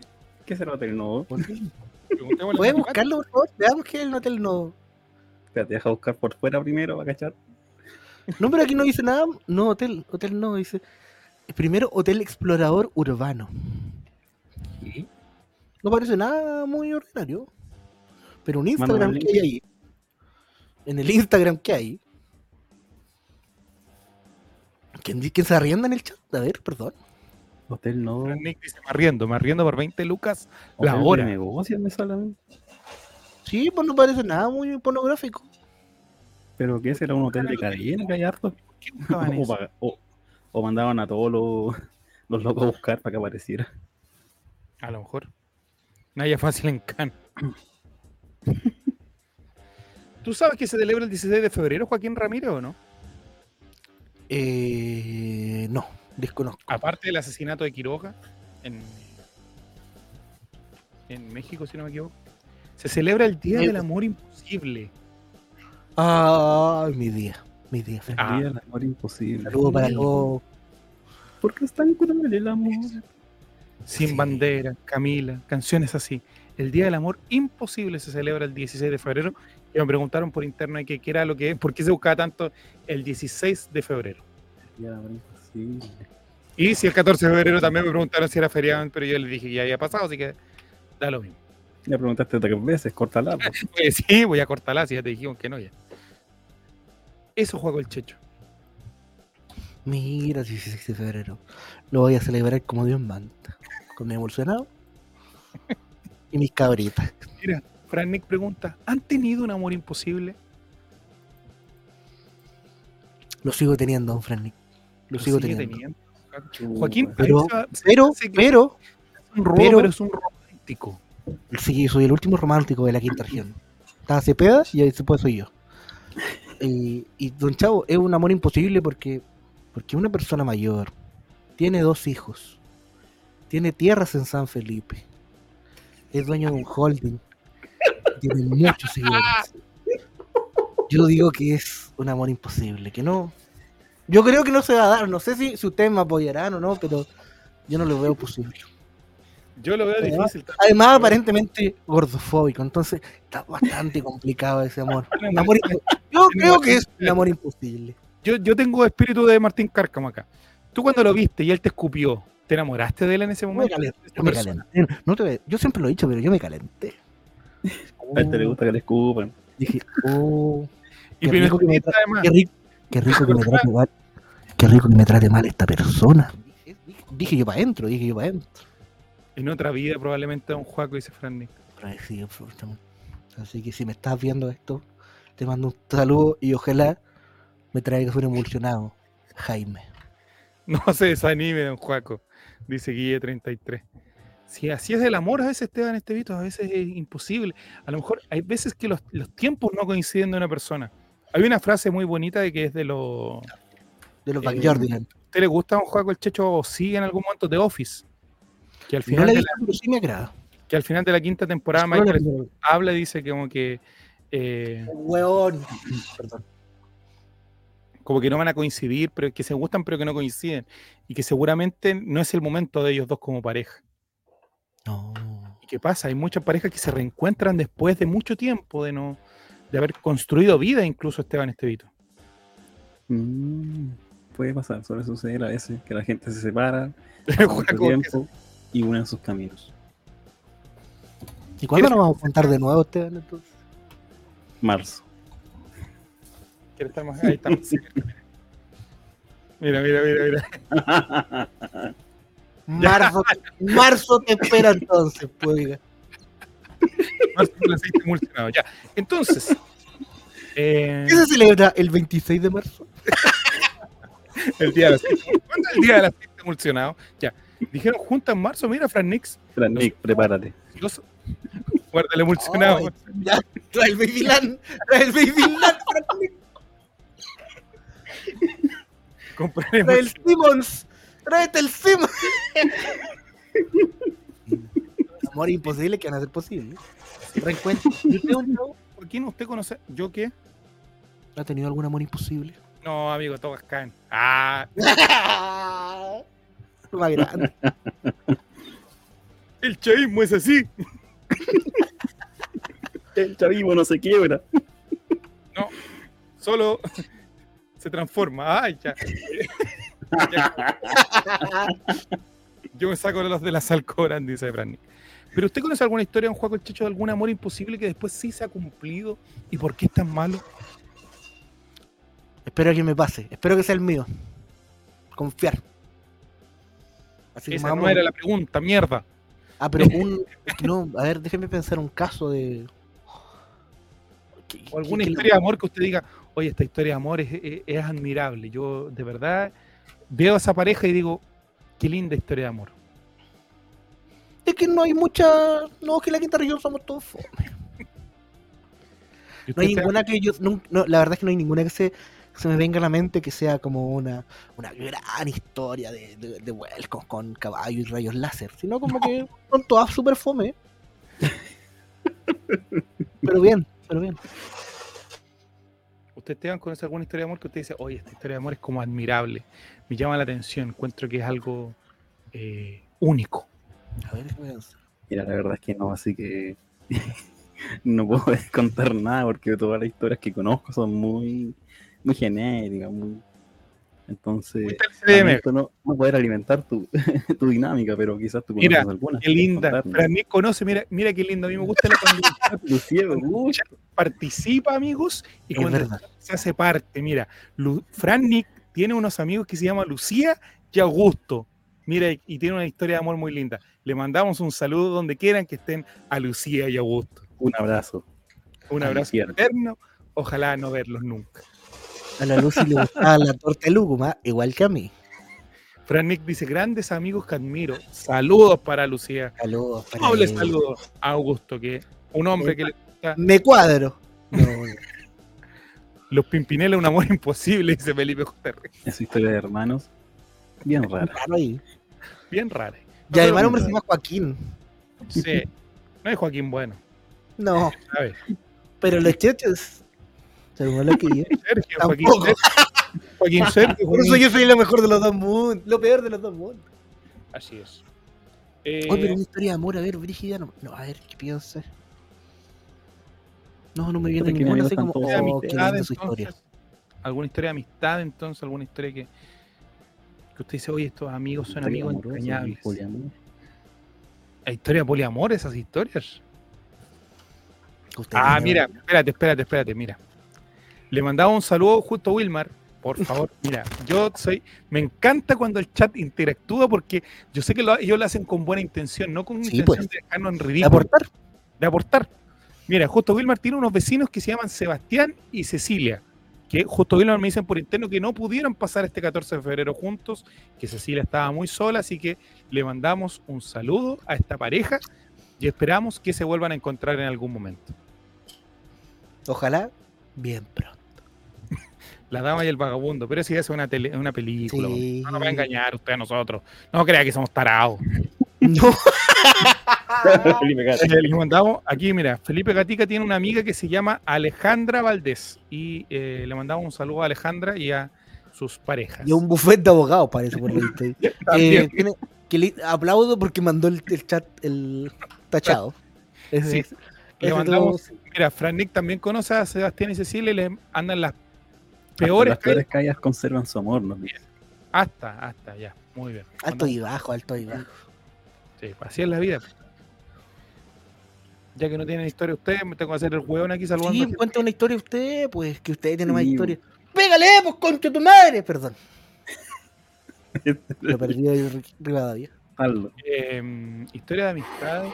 ¿Qué será Hotel Nodo? ¿Puedes a buscarlo, por favor? Veamos qué es el Hotel Nodo. Espérate, deja buscar por fuera primero para cachar. No, pero aquí no dice nada. No, hotel, hotel no, dice. Primero, Hotel Explorador Urbano. No parece nada muy ordinario. Pero un Instagram Mándame que hay ahí. En el Instagram que hay. ¿Quién, quién se arrienda en el chat? A ver, perdón. Hotel. Fran Nick dice, me arriendo, me arriendo por 20 lucas la Hotel hora. me sale a mí. Sí, pues no parece nada muy pornográfico. Pero ¿qué será un hotel de cadena que hay harto? O mandaban a todos los, los locos a buscar para que apareciera. A lo mejor. Naya fácil en Can. ¿Tú sabes que se celebra el 16 de febrero, Joaquín Ramírez, o no? Eh, no, desconozco. Aparte del asesinato de Quiroga en, en México, si no me equivoco. Se celebra el Día Eh, del Amor Imposible. Ah, mi día. Mi día, Fran. Ah. Día del amor imposible. Saludos para los. Porque es tan cruel el amor. Sin Sí. bandera, Camila, canciones así. El Día del Amor Imposible se celebra el 16 de febrero. Y me preguntaron por interno de qué era lo que por qué se buscaba tanto el 16 de febrero. Día del amor imposible. Y si el 14 de febrero también me preguntaron si era feriado, pero yo les dije que ya había pasado, así que da lo mismo. Le preguntaste tres veces, córtala. Pues sí, voy a cortarla, si ya te dijimos que no ya. Eso juego el checho. Mira, 16 de febrero. Lo voy a celebrar como Dios manda. Con mi emulsionado y mis cabritas. Mira, Fran Nick pregunta, ¿han tenido un amor imposible? Lo sigo teniendo, don Franny. Lo ¿Lo sigo teniendo. teniendo? Joaquín, Pero- Pero, pero, es un robo, pero- pero es un romántico. sí, soy el último romántico de la quinta región. Estaba Cepeda y después soy yo. Y, y don Chavo es un amor imposible porque, porque una persona mayor tiene dos hijos, tiene tierras en San Felipe, es dueño de un holding. Tiene muchos seguidores. Yo digo que es un amor imposible, que no. Yo creo que no se va a dar. No sé si, si ustedes me apoyarán o no, pero yo no lo veo posible. Yo lo veo Además- difícil. Además, aparentemente gordofóbico, entonces está bastante complicado ese amor. Un amor impo- yo creo que es un amor imposible. Yo, yo tengo espíritu de Martín Cárcamo acá. Tú cuando lo viste y él te escupió, ¿te enamoraste de él en ese Yo me momento? calenté. Yo me calenté. No te yo siempre lo he dicho, pero yo me calenté. A este le gusta que le escupan. Dije, oh, Y Qué pero rico que me qué rico, qué rico que me trate mal. Qué rico que me trate mal esta persona. Dije, dije- dije yo para adentro, dije yo para adentro. En otra vida probablemente a un Juaco dice Fran Nick. Pero ahí sí, absolutamente. Así que si me estás viendo esto, te mando un saludo y ojalá me traigas un emulsionado, Jaime. No se desanime, don Juaco, dice Guille 33. Si así es el amor, a veces Esteban Estevito, a veces es imposible. A lo mejor hay veces que los, los tiempos no coinciden de una persona. Hay una frase muy bonita de que es de los. De los Eh, Backyardigans. ¿A usted le gusta a don Juaco el Checho o sigue en algún momento de Office? Que al No final, la he de, pero sí me agrada. la, que al final de la quinta temporada la Michael habla y dice que como que eh, Hueón. Perdón. como que no van a coincidir, pero que se gustan pero que no coinciden. Y que seguramente no es el momento de ellos dos como pareja. No. ¿Y qué pasa? Hay muchas parejas que se reencuentran después de mucho tiempo de no de haber construido vida, incluso Esteban Estevito. Mm, puede pasar, suele suceder a veces que la gente se separa que- tiempo y unen sus caminos. ¿Y cuándo ¿Quieres- nos vamos a contar de nuevo, Esteban? Entonces? Marzo. quiere estar más- ahí cerca. Mira, mira, mira, mira. Marzo, marzo te espera entonces, pues. El aceite emulsionado. Ya. Entonces, eh, ¿Qué se celebra el 26 de marzo? el día del aceite. ¿Cuándo es el día del aceite emulsionado? Ya. Dijeron junta en marzo, mira, Fran Nix. Fran Nick, prepárate. Los... Guarda el emulsionado. Ya, trae el Baby Land, trae el Baby Land, Comprar el trae el Simmons, tráete el Simmons. Amor imposible que van a ser posible. Reencuentro. ¿Y usted, don Chavo? Joaquín, ¿usted conoce? ¿Yo qué? ¿Ha tenido algún amor imposible? No, amigo, todas caen. Ah, Más grande. el chavismo es así. El chavismo no se quiebra. Solo se transforma. Ay, ya. Ya. Yo me saco los de las alcoras, dice Brandy. Pero usted conoce alguna historia, un juego el Checho, de algún amor imposible que después sí se ha cumplido? ¿Y por qué es tan malo? Espero que me pase. Espero que sea el mío. Confiar. Así que Esa no era la pregunta, mierda. Ah, pero un. no, a ver, déjeme pensar un caso de. ¿Qué- O alguna qué- qué- historia de amor que usted diga, oye, esta historia de amor es, es- es admirable. Yo de verdad veo a esa pareja y digo, qué linda historia de amor. Es que no hay mucha. No, que la quinta región somos todos fome. No hay ninguna que yo. no- no, la verdad es que no hay ninguna que se, se me venga a la mente que sea como una, una gran historia de, de, de vuelcos con caballos y rayos láser. Sino como que son todas súper fome. Pero bien, pero bien. ¿Usted, Esteban, conoce alguna historia de amor que usted dice, oye, esta historia de amor es como admirable? Me llama la atención, encuentro que es algo eh, único. A ver, déjame pensar. Mira, la verdad es que no, así que no puedo contar nada porque todas las historias que conozco son muy, muy genéricas, muy... Entonces, lamento no, no poder alimentar tu, tu dinámica, pero quizás tú Mira, conoces alguna. Qué linda. Mí conoce, mira, mira qué lindo. A mí me gusta la Lucía, participa, amigos, y Es cuando verdad. se hace parte. Mira, Lu- Fran Nick tiene unos amigos que se llaman Lucía y Augusto. Mira, y- tiene una historia de amor muy linda. Le mandamos un saludo donde quieran que estén a Lucía y Augusto. Un abrazo. Un A abrazo eterno. Ojalá no verlos nunca. A la Lucy le gustaba la torta de lúcuma, igual que a mí. Fran Nick dice, grandes amigos que admiro. Saludos para Lucía. Saludos. para Doble él. saludo a Augusto, que un hombre que le gusta Me cuadro. No, no. los Pimpinela, un amor imposible, dice Felipe JR. Esa historia de hermanos, bien rara. Ahí. Bien rara. Y además el hombre se llama Joaquín. Sí. No es Joaquín Bueno, No, ¿sabes? pero los chechos. Según lo que yo. Sergio, Joaquín. Sergio. Joaquín Sergio. Por eso yo soy lo mejor de los dos mundos. Lo peor de los dos mundos. Así es. Eh, Oye, pero una historia de amor, a ver, Brígida, no, no, a ver, ¿qué piensa? No, no me viene ninguna, así como, oh, amistad, linda su historia. entonces. ¿Alguna historia de amistad, entonces? ¿Alguna historia que, que usted dice, oye, estos amigos son amigos entrañables? ¿Hay historia de poliamor, esas historias? Ah, mira, espérate, espérate, espérate, mira. Le mandaba un saludo justo a Wilmar, por favor. Mira, yo soy, me encanta cuando el chat interactúa porque yo sé que lo- ellos lo hacen con buena intención, no con Sí, intención pues. de dejarnos en ¿De ridículo, aportar? de aportar. Mira, justo Wilmar tiene unos vecinos que se llaman Sebastián y Cecilia, que justo Wilmar me dicen por interno que no pudieron pasar este 14 de febrero juntos, que Cecilia estaba muy sola, así que le mandamos un saludo a esta pareja y esperamos que se vuelvan a encontrar en algún momento. Ojalá, bien pronto. La dama y el vagabundo, pero ya es una, tele- una película. Sí. No nos va a engañar usted a nosotros. No crea que somos tarados. No, Felipe Gatti. Eh, le mandamos, aquí mira, Felipe Gatica tiene una amiga que se llama Alejandra Valdés. Y eh, le mandamos un saludo a Alejandra y a sus parejas. y un buffet de abogados parece por lo visto. También. Eh, tiene- que le aplaudo porque mandó el, el chat el tachado. Ese- Sí, le todo- mandamos- Mira, Fran Nick también conoce a Sebastián y Cecilia y le andan las Hasta peores Las peores calles conservan su amor, nos dice. Hasta, hasta, ya. Muy bien. Alto y bajo, alto y bajo. Sí, así es la vida. Ya que no tienen historia ustedes, me tengo que hacer el hueón aquí saludando. a Sí, cuenta una historia usted, pues que usted tiene más historia. ¡Pégale, pues, concha tu madre! Perdón, lo perdí ahí Ri- Rivadavia. Eh, historia de amistades.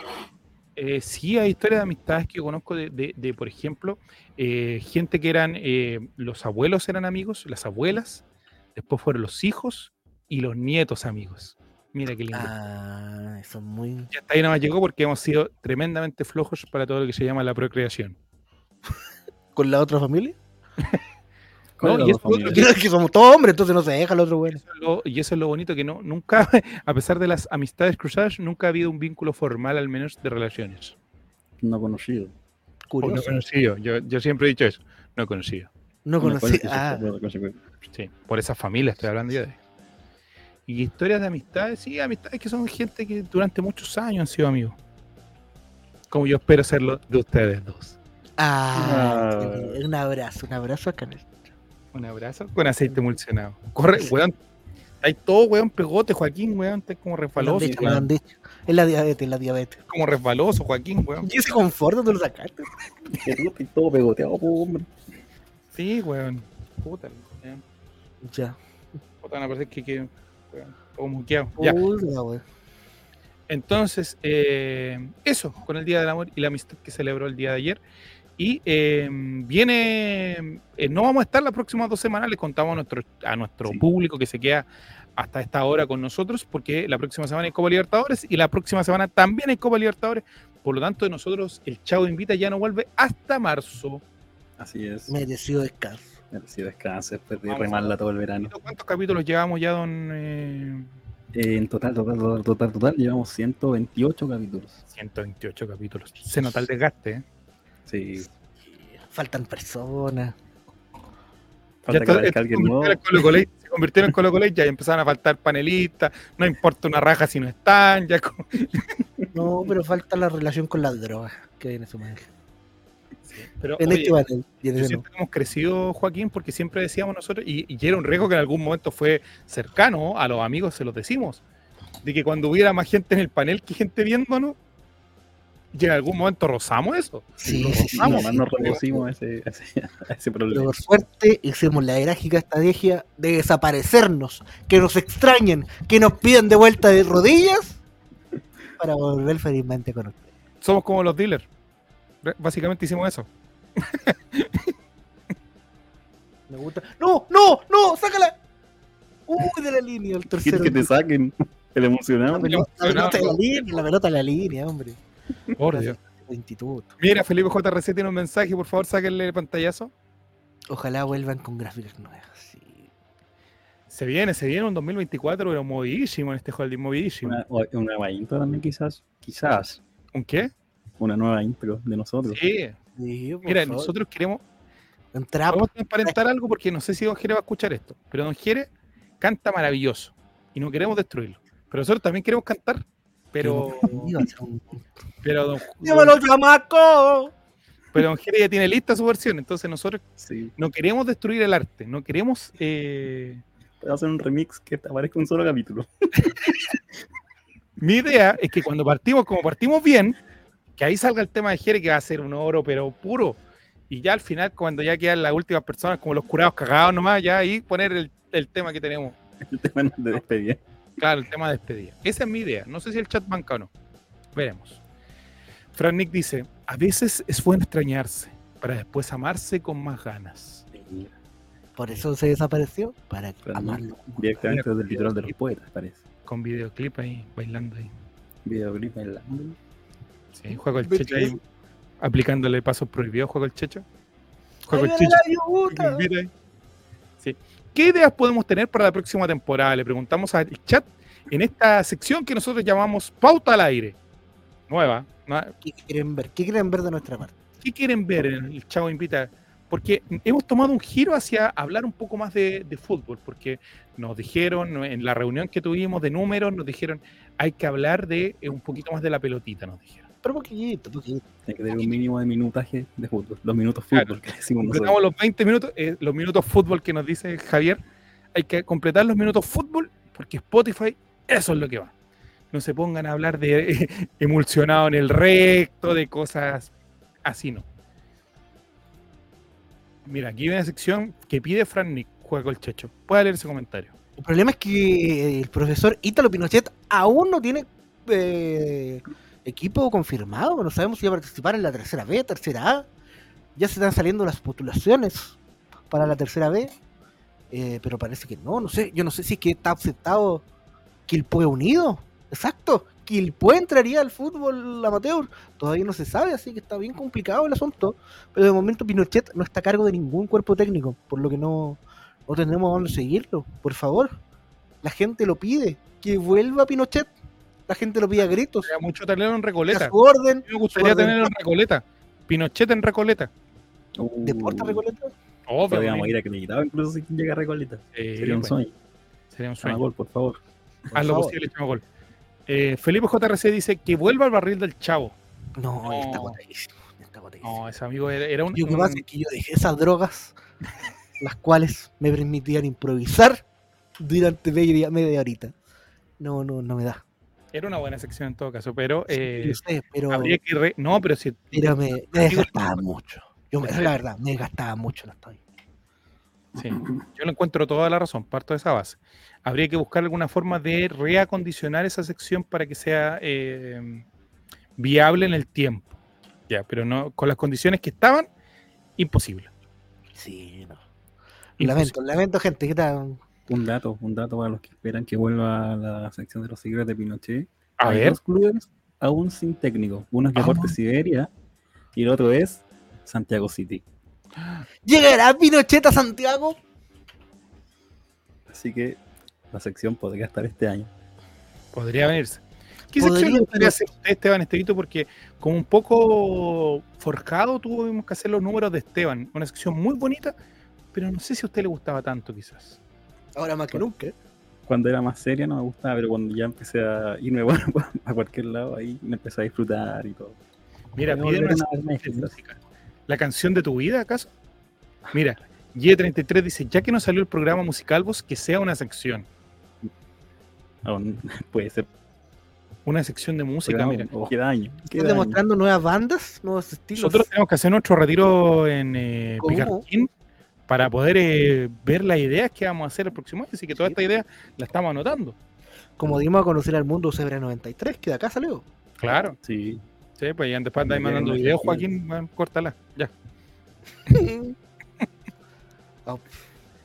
Eh, sí, hay historias de amistades que yo conozco de, de- de, por ejemplo, eh, gente que eran, eh, los abuelos eran amigos, las abuelas, después fueron los hijos y los nietos amigos. Mira qué lindo. Ah, eso es muy. Y hasta ahí nada más llegó porque hemos sido tremendamente flojos para todo lo que se llama la procreación. ¿Con la otra familia? No, ¿Cuál y es otro que somos todos hombres, entonces no se deja el otro bueno. Eso es lo- y eso es lo bonito que no, nunca, a pesar de las amistades cruzadas, nunca ha habido un vínculo formal, al menos de relaciones. No conocido. O no Curioso. conocido. Yo, yo siempre he dicho eso. No conocido. No Bueno, ¿cuál conocí. es su- Ah, Sí, por esa familia estoy hablando yo de. Y historias de amistades, sí, amistades que son gente que durante muchos años han sido amigos. Como yo espero serlo de ustedes dos. ah, Ah. un abrazo, un abrazo acá. Un abrazo con aceite emulsionado. Corre, weón. Hay todo, weón, pegote, Joaquín, weón. Está como Me lo han resbaloso. dicho, me lo han dicho. Es la diabetes, la diabetes. Como resbaloso, Joaquín, weón. ¿Y ese confort dónde lo sacaste? Estás todo pegoteado, hombre. Sí, weón. Puta, weón. Ya. Puta, me parece que, que weón, todo muqueado. Entonces, eh, eso, con el Día del Amor y la Amistad que celebró el día de ayer. Y eh, viene, eh, no vamos a estar las próximas dos semanas, les contamos a nuestro, a nuestro Sí. público que se queda hasta esta hora con nosotros, porque la próxima semana hay Copa Libertadores y la próxima semana también hay Copa Libertadores. Por lo tanto, nosotros, el Chavo Invita ya no vuelve hasta marzo. Así es. Merecido descanso. Merecido descanso después de Vamos a- remarla todo el verano. ¿Cuántos capítulos llevamos ya, don? eh, Eh, en total, total, total, total, total, llevamos 128 capítulos. 128 capítulos. Se nota el desgaste, ¿eh? Sí. Faltan personas. Falta que está- aparezca alguien se nuevo. convirtió en Colo Colo, se convirtió en Colo Colo y ya empezaron a faltar panelistas, no importa una raja si no están, ya No, pero falta la relación con las drogas que viene su madre. Pero En oye, este panel. Y en yo que hemos crecido, Joaquín, porque siempre decíamos nosotros, y, y era un riesgo que en algún momento fue cercano, a los amigos se los decimos, de que cuando hubiera más gente en el panel que gente viéndonos, y en algún momento rozamos eso. Sí, Lo sí, sí, rozamos, sí. más nos reducimos a ese, a ese, a ese Pero problema. por suerte hicimos la gráfica estrategia de desaparecernos, que nos extrañen, que nos pidan de vuelta de rodillas para volver felizmente con ustedes. Somos como los dealers. Básicamente hicimos eso. Me gusta. ¡No! ¡No! ¡No! ¡Sácala! ¡Uy! De la línea, el ¿Quieres tercero. que te saquen el emocionado? La pelota, la pelota de la línea, la pelota de la línea, hombre. Por Dios. El instituto. Mira, Felipe JRC tiene un mensaje, por favor, sáquenle el pantallazo. Ojalá vuelvan con gráficas nuevas. sí. Se viene, se viene un 2024, pero movidísimo en este holding, movidísimo. Una, una guayita también quizás. Quizás. ¿Un qué? Una nueva intro de nosotros. Sí, mira, favor. nosotros queremos, vamos a transparentar algo porque no sé si Don Jere va a escuchar esto, pero Don Jere canta maravilloso y no queremos destruirlo. Pero nosotros también queremos cantar, pero, pero, don, ¡Llévalo, chamaco! pero Don Jere ya tiene lista su versión, entonces nosotros Sí. no queremos destruir el arte, no queremos... eh, Puedo hacer un remix que te aparezca un solo capítulo. Mi idea es que cuando partimos, como partimos bien, que ahí salga el tema de Jere, que va a ser un oro, pero puro. Y ya al final, cuando ya quedan las últimas personas, como los curados cagados nomás, ya ahí poner el, el tema que tenemos. El tema de despedida. Claro, el tema de despedida. Esa es mi idea. No sé si el chat banca o no. Veremos. Fran Nick dice: A veces es bueno extrañarse para después amarse con más ganas. Por eso se desapareció, para amarlo. Directamente desde el litoral de los poetas, parece. Con videoclip ahí, bailando ahí. Videoclip la. Sí, juego el checho ahí, aplicándole pasos prohibidos. Juego el checho. Juego ¡Ay, el checho. ahí. Sí. ¿Qué ideas podemos tener para la próxima temporada? Le preguntamos al chat en esta sección que nosotros llamamos Pauta al Aire. Nueva. ¿no? ¿Qué quieren ver? ¿Qué quieren ver de nuestra parte? ¿Qué quieren ver en el Chavo Invita? Porque hemos tomado un giro hacia hablar un poco más de, de fútbol, porque nos dijeron en la reunión que tuvimos de números, nos dijeron hay que hablar de eh, un poquito más de la pelotita, nos dijeron. Pero poquito, poquito. Hay que tener un mínimo de minutaje de fútbol. Los minutos Claro. fútbol que decimos Completamos nosotros. los 20 minutos, eh, los minutos fútbol que nos dice Javier. Hay que completar los minutos fútbol porque Spotify, eso es lo que va. No se pongan a hablar de eh, emulsionado en el recto, de cosas así, no. Mira, aquí hay una sección que pide Fran Nick, juega el checho. Puede leer ese comentario. El problema es que el profesor Ítalo Pinochet aún no tiene eh, equipo confirmado. No sabemos si va a participar en la tercera B, tercera A. Ya se están saliendo las postulaciones para la tercera B. eh, pero parece que no, no sé. Yo no sé si es que está aceptado Quilpue Unido. Exacto. Quilpue entraría al fútbol amateur. Todavía no se sabe, así que está bien complicado el asunto. Pero de momento Pinochet no está a cargo de ningún cuerpo técnico, por lo que no, no tendremos dónde seguirlo. Por favor, la gente lo pide. Que vuelva Pinochet. La gente lo pide a gritos. Sería mucho tenerlo en A Recoleta. su orden. Me gustaría su orden. tenerlo en Recoleta. Pinochet en Recoleta. Uh, ¿Deporta Recoleta? Obvio. Podríamos ir acreditados incluso si llega a Recoleta. Eh, Sería un sueño. Sería un sueño. gol, por favor. Por Haz lo favor. posible, Chama Gol. Eh, Felipe JRC dice que vuelva al barril del chavo. No, está No. está agotadísimo. No, ese amigo era, era un. Lo que un- pasa es que yo dejé esas drogas, las cuales me permitían improvisar durante media, media horita. No, no, no me da. Era una buena sección en todo caso, pero eh, Yo sé, pero, habría que. re- no, pero si. pero me, me desgastaba mucho. Yo, me- la verdad, me desgastaba mucho. No estoy. sí, yo lo encuentro toda la razón, parto de esa base. Habría que buscar alguna forma de reacondicionar esa sección para que sea eh, viable en el tiempo. Ya, pero no con las condiciones que estaban, imposible. Sí, no. Imposible. Lamento, lamento, gente. ¿Qué tal? Un dato, un dato para los que esperan que vuelva a la sección de los seguidores de Pinochet. A Hay ver, dos clubes aún sin técnico. Uno es Ah. Deportes Siberia y el otro es Santiago City. ¿Llegará Pinochet a Santiago? Así que la sección podría estar este año. podría venirse. ¿Qué Podría, sección le gustaría hacer usted, Esteban Estevito? Porque como un poco forjado tuvimos que hacer los números de Esteban. Una sección muy bonita, pero no sé si a usted le gustaba tanto quizás. Ahora más que nunca. Cuando era más seria no me gustaba, pero cuando ya empecé a irme bueno, a cualquier lado, ahí me empecé a disfrutar y todo. Mira, pide volver una a sección de Netflix. música. ¿La canción de tu vida, acaso? Mira, Y33 dice, ya que no salió el programa musical, vos que sea una sección. Aún puede ser. Una sección de música, programa, mira. o queda año. ¿Estás demostrando nuevas bandas, nuevos estilos? Nosotros tenemos que hacer nuestro retiro en eh, para poder eh, ver las ideas que vamos a hacer el próximo año. Así que toda Sí. esta idea la estamos anotando. Como dimos a conocer al mundo Zebra 93, que de acá salió. Claro. Sí, Sí, pues ya después andáis mandando videos. Joaquín, bueno, córtala. Ya. Oh,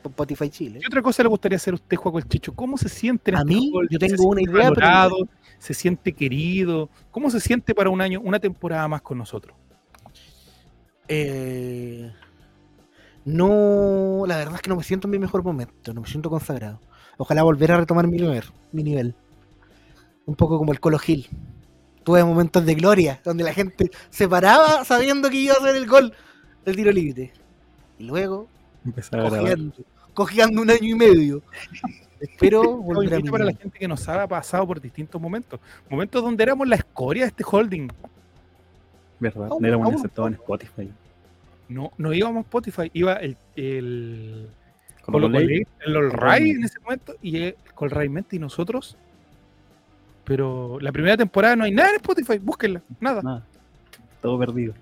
Spotify Chile. ¿Qué otra cosa le gustaría hacer a usted, Juaco el Chicho? ¿Cómo se siente en A este mí, fútbol? yo ¿Se tengo una idea, pero- valorado? ¿Se siente querido? ¿Cómo se siente para un año, una temporada más con nosotros? Eh, no, la verdad es que no me siento en mi mejor momento, no me siento consagrado. Ojalá volver a retomar mi nivel, mi nivel. Un poco como el Colo Gil. tuve momentos de gloria, donde la gente se paraba sabiendo que iba a hacer el gol del tiro libre. Y luego, cojeando, cojeando un año y medio. Espero volver a para la gente que nos ha pasado por distintos momentos. Momentos donde éramos la escoria de este holding. ¿Verdad? Aún- No éramos aceptados en Spotify. No, no íbamos a Spotify, iba el, el leyes, el Olray en ese momento y el Colray Mente y nosotros. Pero la primera temporada no hay nada en Spotify, búsquenla, nada, nada. Todo perdido.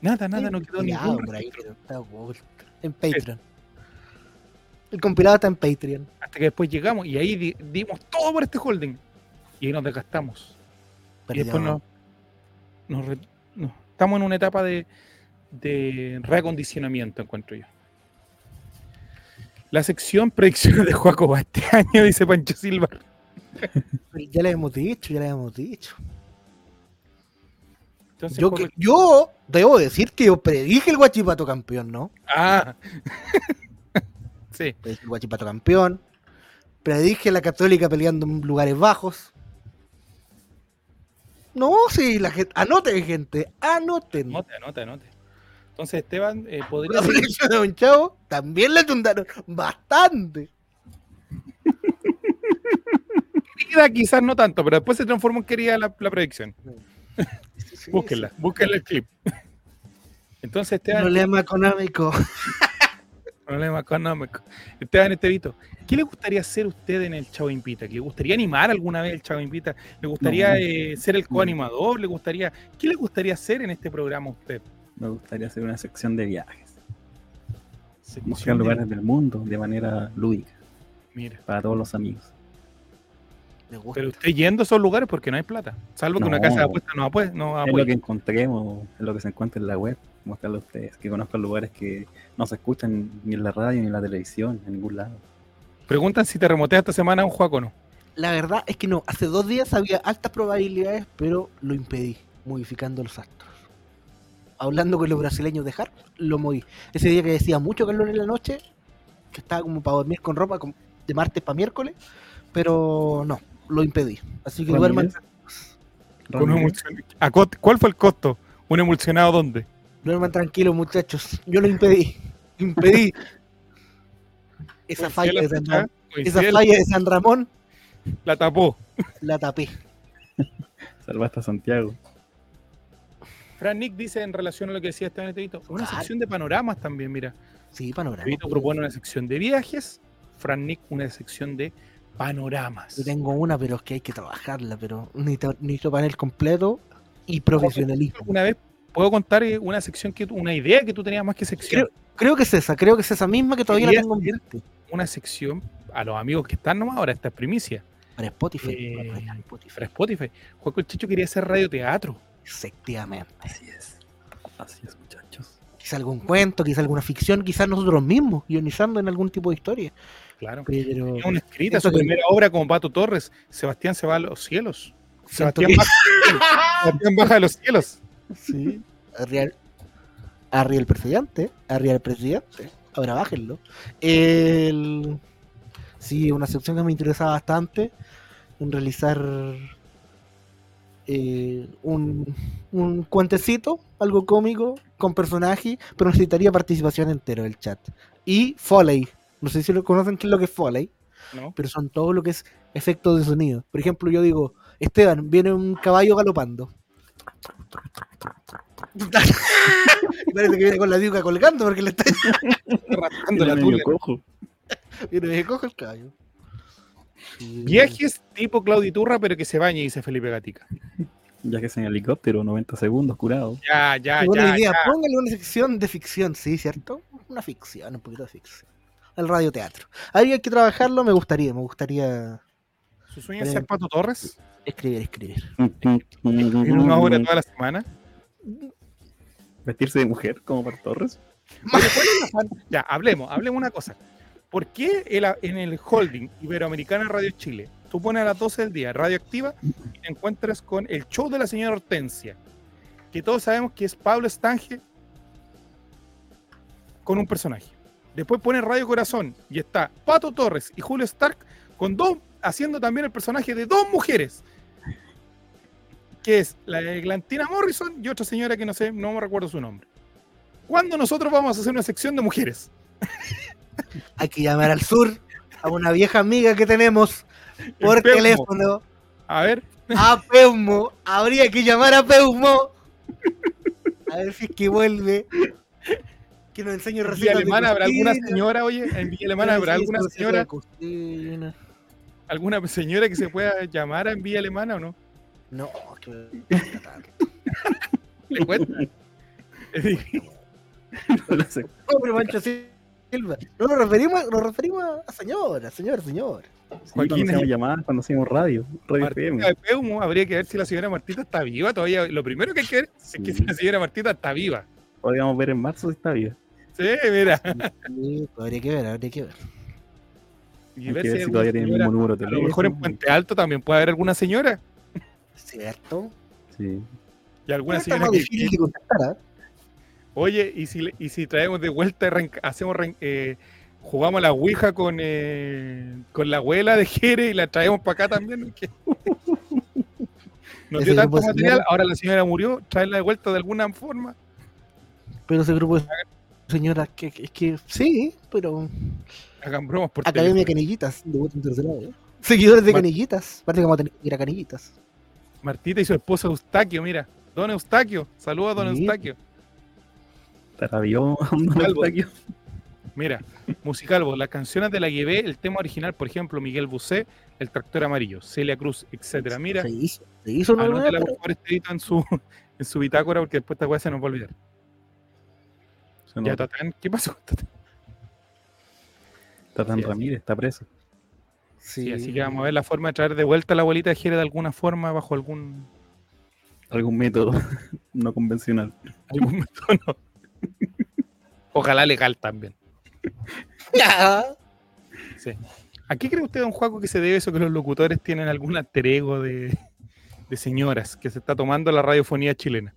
nada, nada, no quedó ningún por ahí, está. En Patreon. El compilado está en Patreon. Hasta que después llegamos y ahí di- dimos todo por este holding y ahí nos desgastamos. Y después nos, nos- estamos en una etapa de, de reacondicionamiento, encuentro yo. La sección predicciones de Juaco este año, dice Pancho Silva. Ya le hemos dicho, ya le hemos dicho. Entonces, Yo, Juaco- que- yo debo decir que yo predije el Guachipato campeón, ¿no? Ah. sí. Predije el Guachipato campeón. Predije la Católica peleando en lugares bajos. No, sí, la gente. Anoten, gente. Anoten. Anote, anote, anote. Entonces, Esteban, eh, podría La predicción de Don Chavo también le tundaron bastante. querida, quizás no tanto, pero después se transformó en querida la, la predicción. Sí, Búsquenla, búsquenla el clip. Entonces. Esteban, Problema económico. problema económico. Esteban Estevito, ¿qué le gustaría hacer usted en el Chavo Invita? ¿Le gustaría animar alguna vez el Chavo Invita? ¿Le gustaría No. eh, ser el coanimador? ¿Le gustaría, ¿Qué le gustaría hacer en este programa a usted? Me gustaría hacer una sección de viajes. Sección Buscar de- lugares del mundo de manera lúdica Mira, para todos los amigos. Me gusta. pero usted yendo a esos lugares porque no hay plata. Salvo que una No. casa de apuestas no apuesta. No Es lo apuesta. que encontremos, es lo que se encuentra en la web. Mostrarle a ustedes que conozcan lugares que no se escuchan ni en la radio ni en la televisión, en ningún lado. Preguntan si te remotea esta semana un juego o no. La verdad es que no. Hace dos días había altas probabilidades, pero lo impedí, modificando los astros. Hablando con los brasileños de Harp, lo moví. Ese día que decía mucho calor en la noche, que estaba como para dormir con ropa de martes para miércoles, pero no, lo impedí. Así que duerman, Ramírez, Con un Ramírez, emulsion- ¿A cost- ¿Cuál fue el costo? ¿Un emulsionado dónde? duerman tranquilos, muchachos. Yo lo impedí. Impedí. Esa falla de San Ramón, esa Coincide, falla de San Ramón la tapó. la tapé. Salvaste a Santiago. Fran Nick dice en relación a lo que decía Esteban Estevito, una Claro. sección de panoramas también, mira. Sí, panorama. Estevito propone una sección de viajes, Fran Nick una sección de panoramas. Yo tengo una, pero es que hay que trabajarla, pero necesito, necesito panel completo y profesionalismo. ¿Alguna vez puedo contar eh, una sección, que tú- una idea que tú tenías más que sección? Creo que es esa, creo que es esa misma que todavía la tengo en mente. Una sección a los amigos que están nomás ahora, esta es primicia, Para Spotify. Eh, para Spotify. para Spotify. El Chicho quería hacer radioteatro. Efectivamente. Así es. Así es, muchachos. Quizá algún cuento, quizá alguna ficción, quizás nosotros mismos, guionizando en algún tipo de historia. Claro. Pero una escrita, su que- primera obra como Pato Torres, Sebastián se va a los cielos. Sebastián baja, Sebastián baja de los cielos. Sí. Arriba, arriba el presidente, arriba el presidente. Ahora bájenlo. El... Sí, una sección que me interesaba bastante en realizar eh, un, un cuentecito, algo cómico, con personaje, pero necesitaría participación entero del chat. Y Foley. No sé si lo conocen qué es lo que es Foley, ¿no? pero son todo lo que es efectos de sonido. Por ejemplo, yo digo, Esteban, viene un caballo galopando. y parece que viene con la diuca colgando porque le está Rascando la medio tula. cojo. viene me coge el caballo. Viajes tipo Clauditurra, pero que se bañe, dice Felipe Gatica. Ya que es en helicóptero, 90 segundos curado. Ya, ya, buena ya. idea, ya. póngale una sección de ficción, sí, ¿cierto? Una ficción, un poquito de ficción. El radioteatro. Hay que trabajarlo, me gustaría, me gustaría ¿Su sueño es ser Pato Torres? escribir, escribir. En una hora toda la semana. Vestirse de mujer como para Torres. Ya, hablemos, hablemos una cosa. ¿Por qué el- en el holding Iberoamericana Radio Chile tú pones a las 12 del día radioactiva y te encuentras con el show de la señora Hortensia? Que todos sabemos que es Pablo Estange con un personaje. Después pones Radio Corazón y está Pato Torres y Julio Stark con dos, haciendo también el personaje de dos mujeres. que es la de Glantina Morrison y otra señora que no sé, no me recuerdo su nombre. ¿Cuándo nosotros vamos a hacer una sección de mujeres? Hay que llamar al sur a una vieja amiga que tenemos por El teléfono. A ver, A Peumo. Habría que llamar a Peumo. A ver si es que vuelve. Que nos enseñe en recetas Villa de Alemana habrá alguna señora, oye, en Villa Alemana habrá alguna señora, alguna señora que se pueda llamar en Villa Alemana o no? No, que ¿Le difícil. No sé. No, pero Pancho Silva. No nos referimos, nos referimos a señora, señor, señor. Sí, Joaquín, cuando hacíamos llamadas, cuando hacíamos radio, radio FM. Peumo, habría que ver si la señora Martita está viva todavía. Lo primero que hay que ver es que si la señora Martita está viva. Podríamos ver en marzo si está viva. Sí, mira. Sí, habría que ver, habría que ver. Y Hay ver que si, ver si todavía tiene el mismo número A lo mejor en. Puente Alto también puede haber alguna señora. ¿Cierto? Sí. Y alguna señora más que, difícil de contactar, ¿ah? Oye, y si, le- y si traemos de vuelta, hacemos, eh, jugamos a la Ouija con, eh, con la abuela de Jere y la traemos para acá también. Nos dio tanto material, ahora la señora murió, traerla de vuelta de alguna forma. Pero ese grupo de señoras que, que- es que sí, pero Hagan bromas por Academia teléfono. Canillitas, de voto intercelado, ¿eh? Seguidores de Mar- Canillitas. Parece que vamos a tener que ir a Canillitas. Martita y su esposa Eustaquio, mira. Don Eustaquio, saludos a don Sí. Eustaquio. Un Calvo. Eustaquio. Mira, Musicalvo, las canciones de la que ve, el tema original, por ejemplo, Miguel Bosé, El Tractor Amarillo, Celia Cruz, etcétera. Mira, Se hizo, se hizo una anótela por favor este en su, en su bitácora porque después esta weá se nos va a olvidar. Se Ya. Tatán, ¿qué pasó con Tatán? Tatán Sí, así. Ramírez está preso. Sí, así que vamos a ver la forma de traer de vuelta a la abuelita de Jere de alguna forma, bajo algún, Algún método no convencional. algún método. no. Ojalá legal también. Sí. ¿A qué cree usted, don Juaco, que se debe eso que los locutores tienen algún alter ego de, de señoras que se está tomando la radiofonía chilena?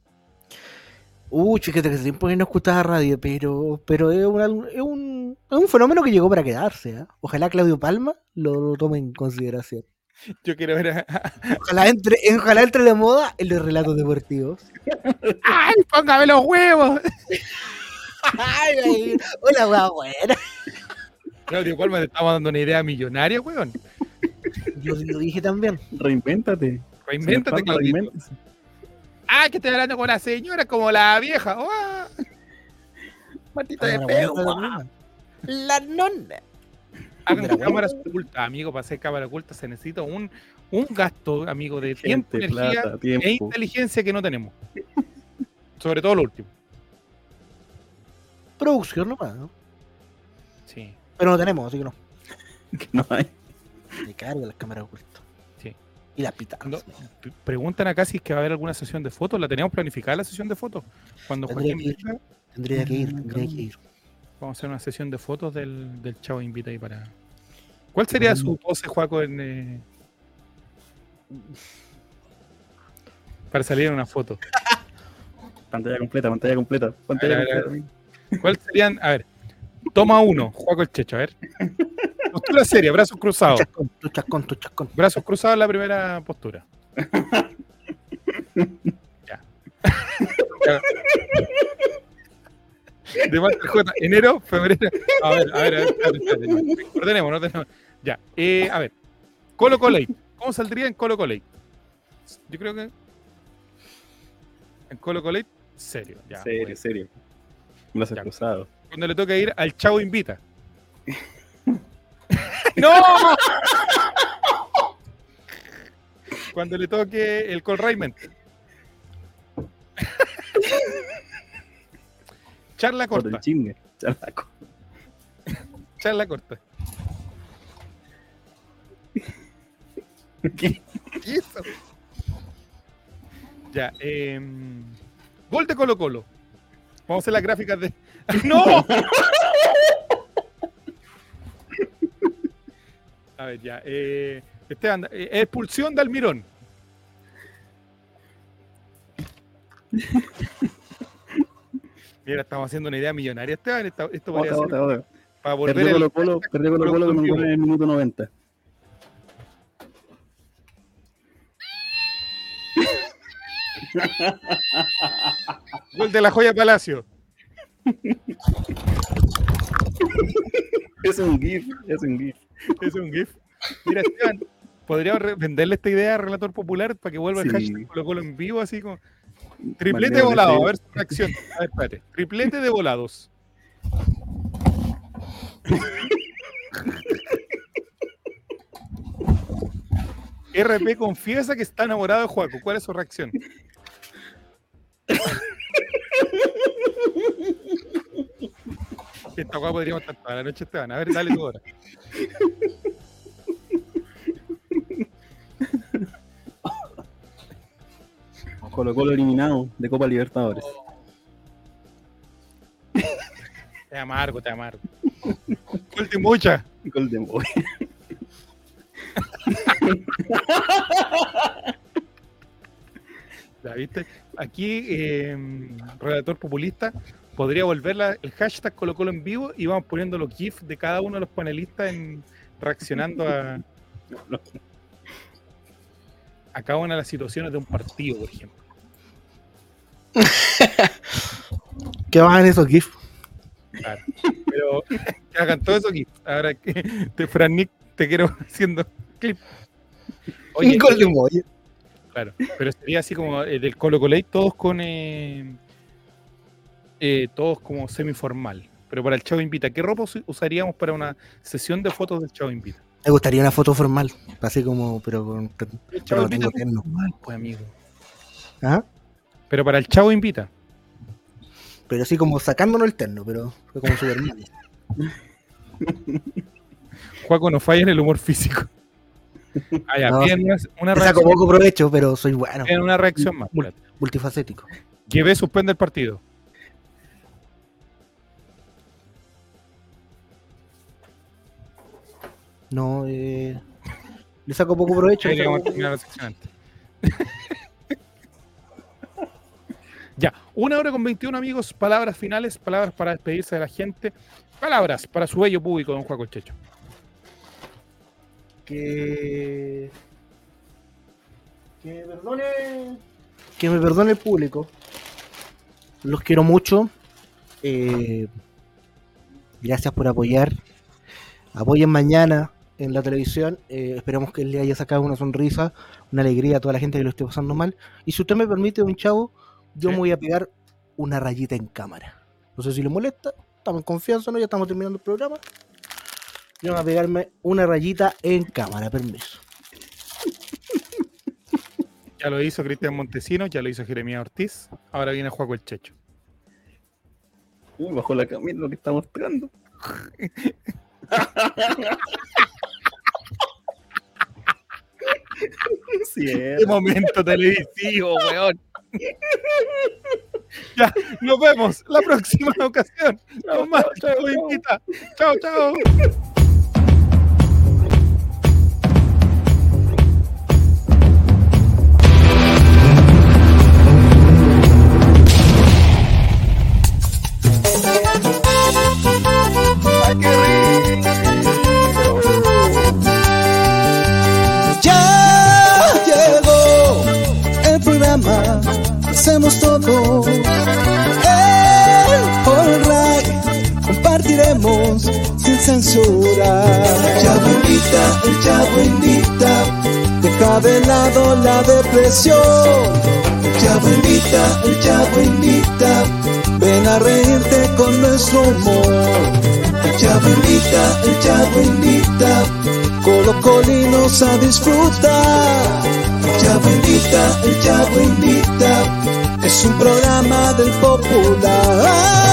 Uy, chiquete, que hace tiempo que no escuchaba radio, pero, pero es, un, es, un, es un fenómeno que llegó para quedarse. ¿ah? Ojalá Claudio Palma lo, lo tome en consideración. Yo quiero ver a... Ojalá entre, ojalá entre de moda en los relatos deportivos. ¡Ay, póngame los huevos! Ay, ay, hola, weá, buena. Claudio Palma te estaba dando una idea millonaria, weón. Yo lo dije también. Reinvéntate. Reinvéntate, Claudio. reinvéntese. Ah, que estoy hablando con la señora como la vieja. ¡Ah! Martita de peo. la nona. La nona. Hagan cámaras ocultas, amigo. Para hacer cámara oculta se necesita un, un gasto, amigo, de tiempo, Gente, energía plata, e inteligencia que no tenemos. Sobre todo lo último. Producción nomás, ¿no? Sí. Pero no tenemos, así que no. Que no hay. Me cargo las cámaras ocultas. Y las pitas. No. Preguntan acá si es que va a haber alguna sesión de fotos. ¿La tenemos planificada la sesión de fotos? Cuando Tendría Joaquín que venga, Tendría que ir, tendría que ir. vamos a hacer una sesión de fotos del, del Chavo Invita ahí para. ¿Cuál sería su pose, Juaco, en, eh, para salir en una foto? Pantalla completa, pantalla completa. Pantalla A ver, a ver, completa. ¿Cuál serían? A ver, toma uno, Juaco el Checho, a ver. Postura seria, brazos cruzados. chascón, tu chascón, tu chascón. Brazos cruzados en la primera postura. ya. De Walter J. Enero, febrero. A ver, a ver, a ver. Ordenemos, no tenemos. Ya. Eh, a ver. Colo Colate. ¿Cómo saldría en Colo Colate? Yo creo que. En Colo Colate, serio. Ya, Serio, bueno. serio. Brazos cruzados. Cuando le toca ir al Chavo Invita. ¡No! Cuando le toque el Col Raymond. Charla Por el corta, chingue. Chalaco. charla corta. ¿Qué? ¿Qué es eso? Ya, em, gol de Colo Colo. Vamos a hacer las gráficas de. ¡No! A ver, ya. Eh, Esteban, eh, expulsión de Almirón. Mira, estamos haciendo una idea millonaria, Esteban. Esto, esto otra. para volver Perdió Colo Colo, perdió Colo Colo con un en el minuto 90. Gol de la joya Palacio. Es un GIF, es un GIF. Es un GIF. Mira, Esteban, podríamos venderle esta idea al relator popular para que vuelva el Sí. hashtag Colo Colo en vivo, así como. Triplete Mandémosle volado, a ver su reacción. A ver, espérate. Triplete de volados. RP confiesa que está enamorado de Juaco. ¿Cuál es su reacción? Esta guapa podríamos estar toda la noche, Esteban. A ver, dale tu hora. Colo Colo eliminado de Copa Libertadores. Te amargo, te amargo. Gol de mucha. Golden Boy. ¿La viste? Aquí, eh, redactor populista, podría volver la- el hashtag Colo Colo en vivo y vamos poniendo los GIFs de cada uno de los panelistas en, reaccionando a, a cada una de las situaciones de un partido, por ejemplo. ¿Qué van esos GIFs? Claro. Pero que hagan todo eso GIFs. Ahora que te, Fran Nick, te quiero haciendo clip. Oye, Golden Boy. Claro, pero sería así como eh, del Colo Colate, todos con. Eh, eh, todos como semiformal. Pero para el Chavo Invita, ¿qué ropa us- usaríamos para una sesión de fotos del Chavo Invita? Me gustaría una foto formal, así como, pero con. Pero tengo terno. pues, amigo. ¿Ah? Pero para el Chavo Invita. Pero así como sacándonos el terno, pero fue como Superman. Juaco no falla en el humor físico. Ah, ya, No. una, saco poco provecho, pero soy bueno. piden una reacción más. Multifacético. Llevé suspende el partido. No, eh. Le saco poco provecho. le saco poco- terminar la sección antes. ya, una hora con 21 amigos, palabras finales, palabras para despedirse de la gente, palabras para su bello público, don Juaco el Checho. que que me perdone que me perdone el público los quiero mucho Eh, gracias por apoyar apoyen mañana en la televisión Eh, esperamos que le haya sacado una sonrisa una alegría a toda la gente que lo esté pasando mal y si usted me permite un chavo yo Sí. me voy a pegar una rayita en cámara no sé si le molesta estamos en confianza no ya estamos terminando el programa yo voy a pegarme una rayita en cámara, permiso. Ya lo hizo Cristian Montesinos, ya lo hizo Jeremías Ortiz, ahora viene Juaco el Checho. Uy, bajo la camisa lo que está mostrando. ¡Qué momento televisivo, weón! ya, nos vemos la próxima ocasión. Invita. Chao, chao. Chavo invita, el chavo invita, deja de lado la depresión. Invita, el chavo invita, ven a reírte con nuestro humor. El invita, el chavo invita, colocolinos a disfrutar. Invita, el chavo invita, es un programa del popular.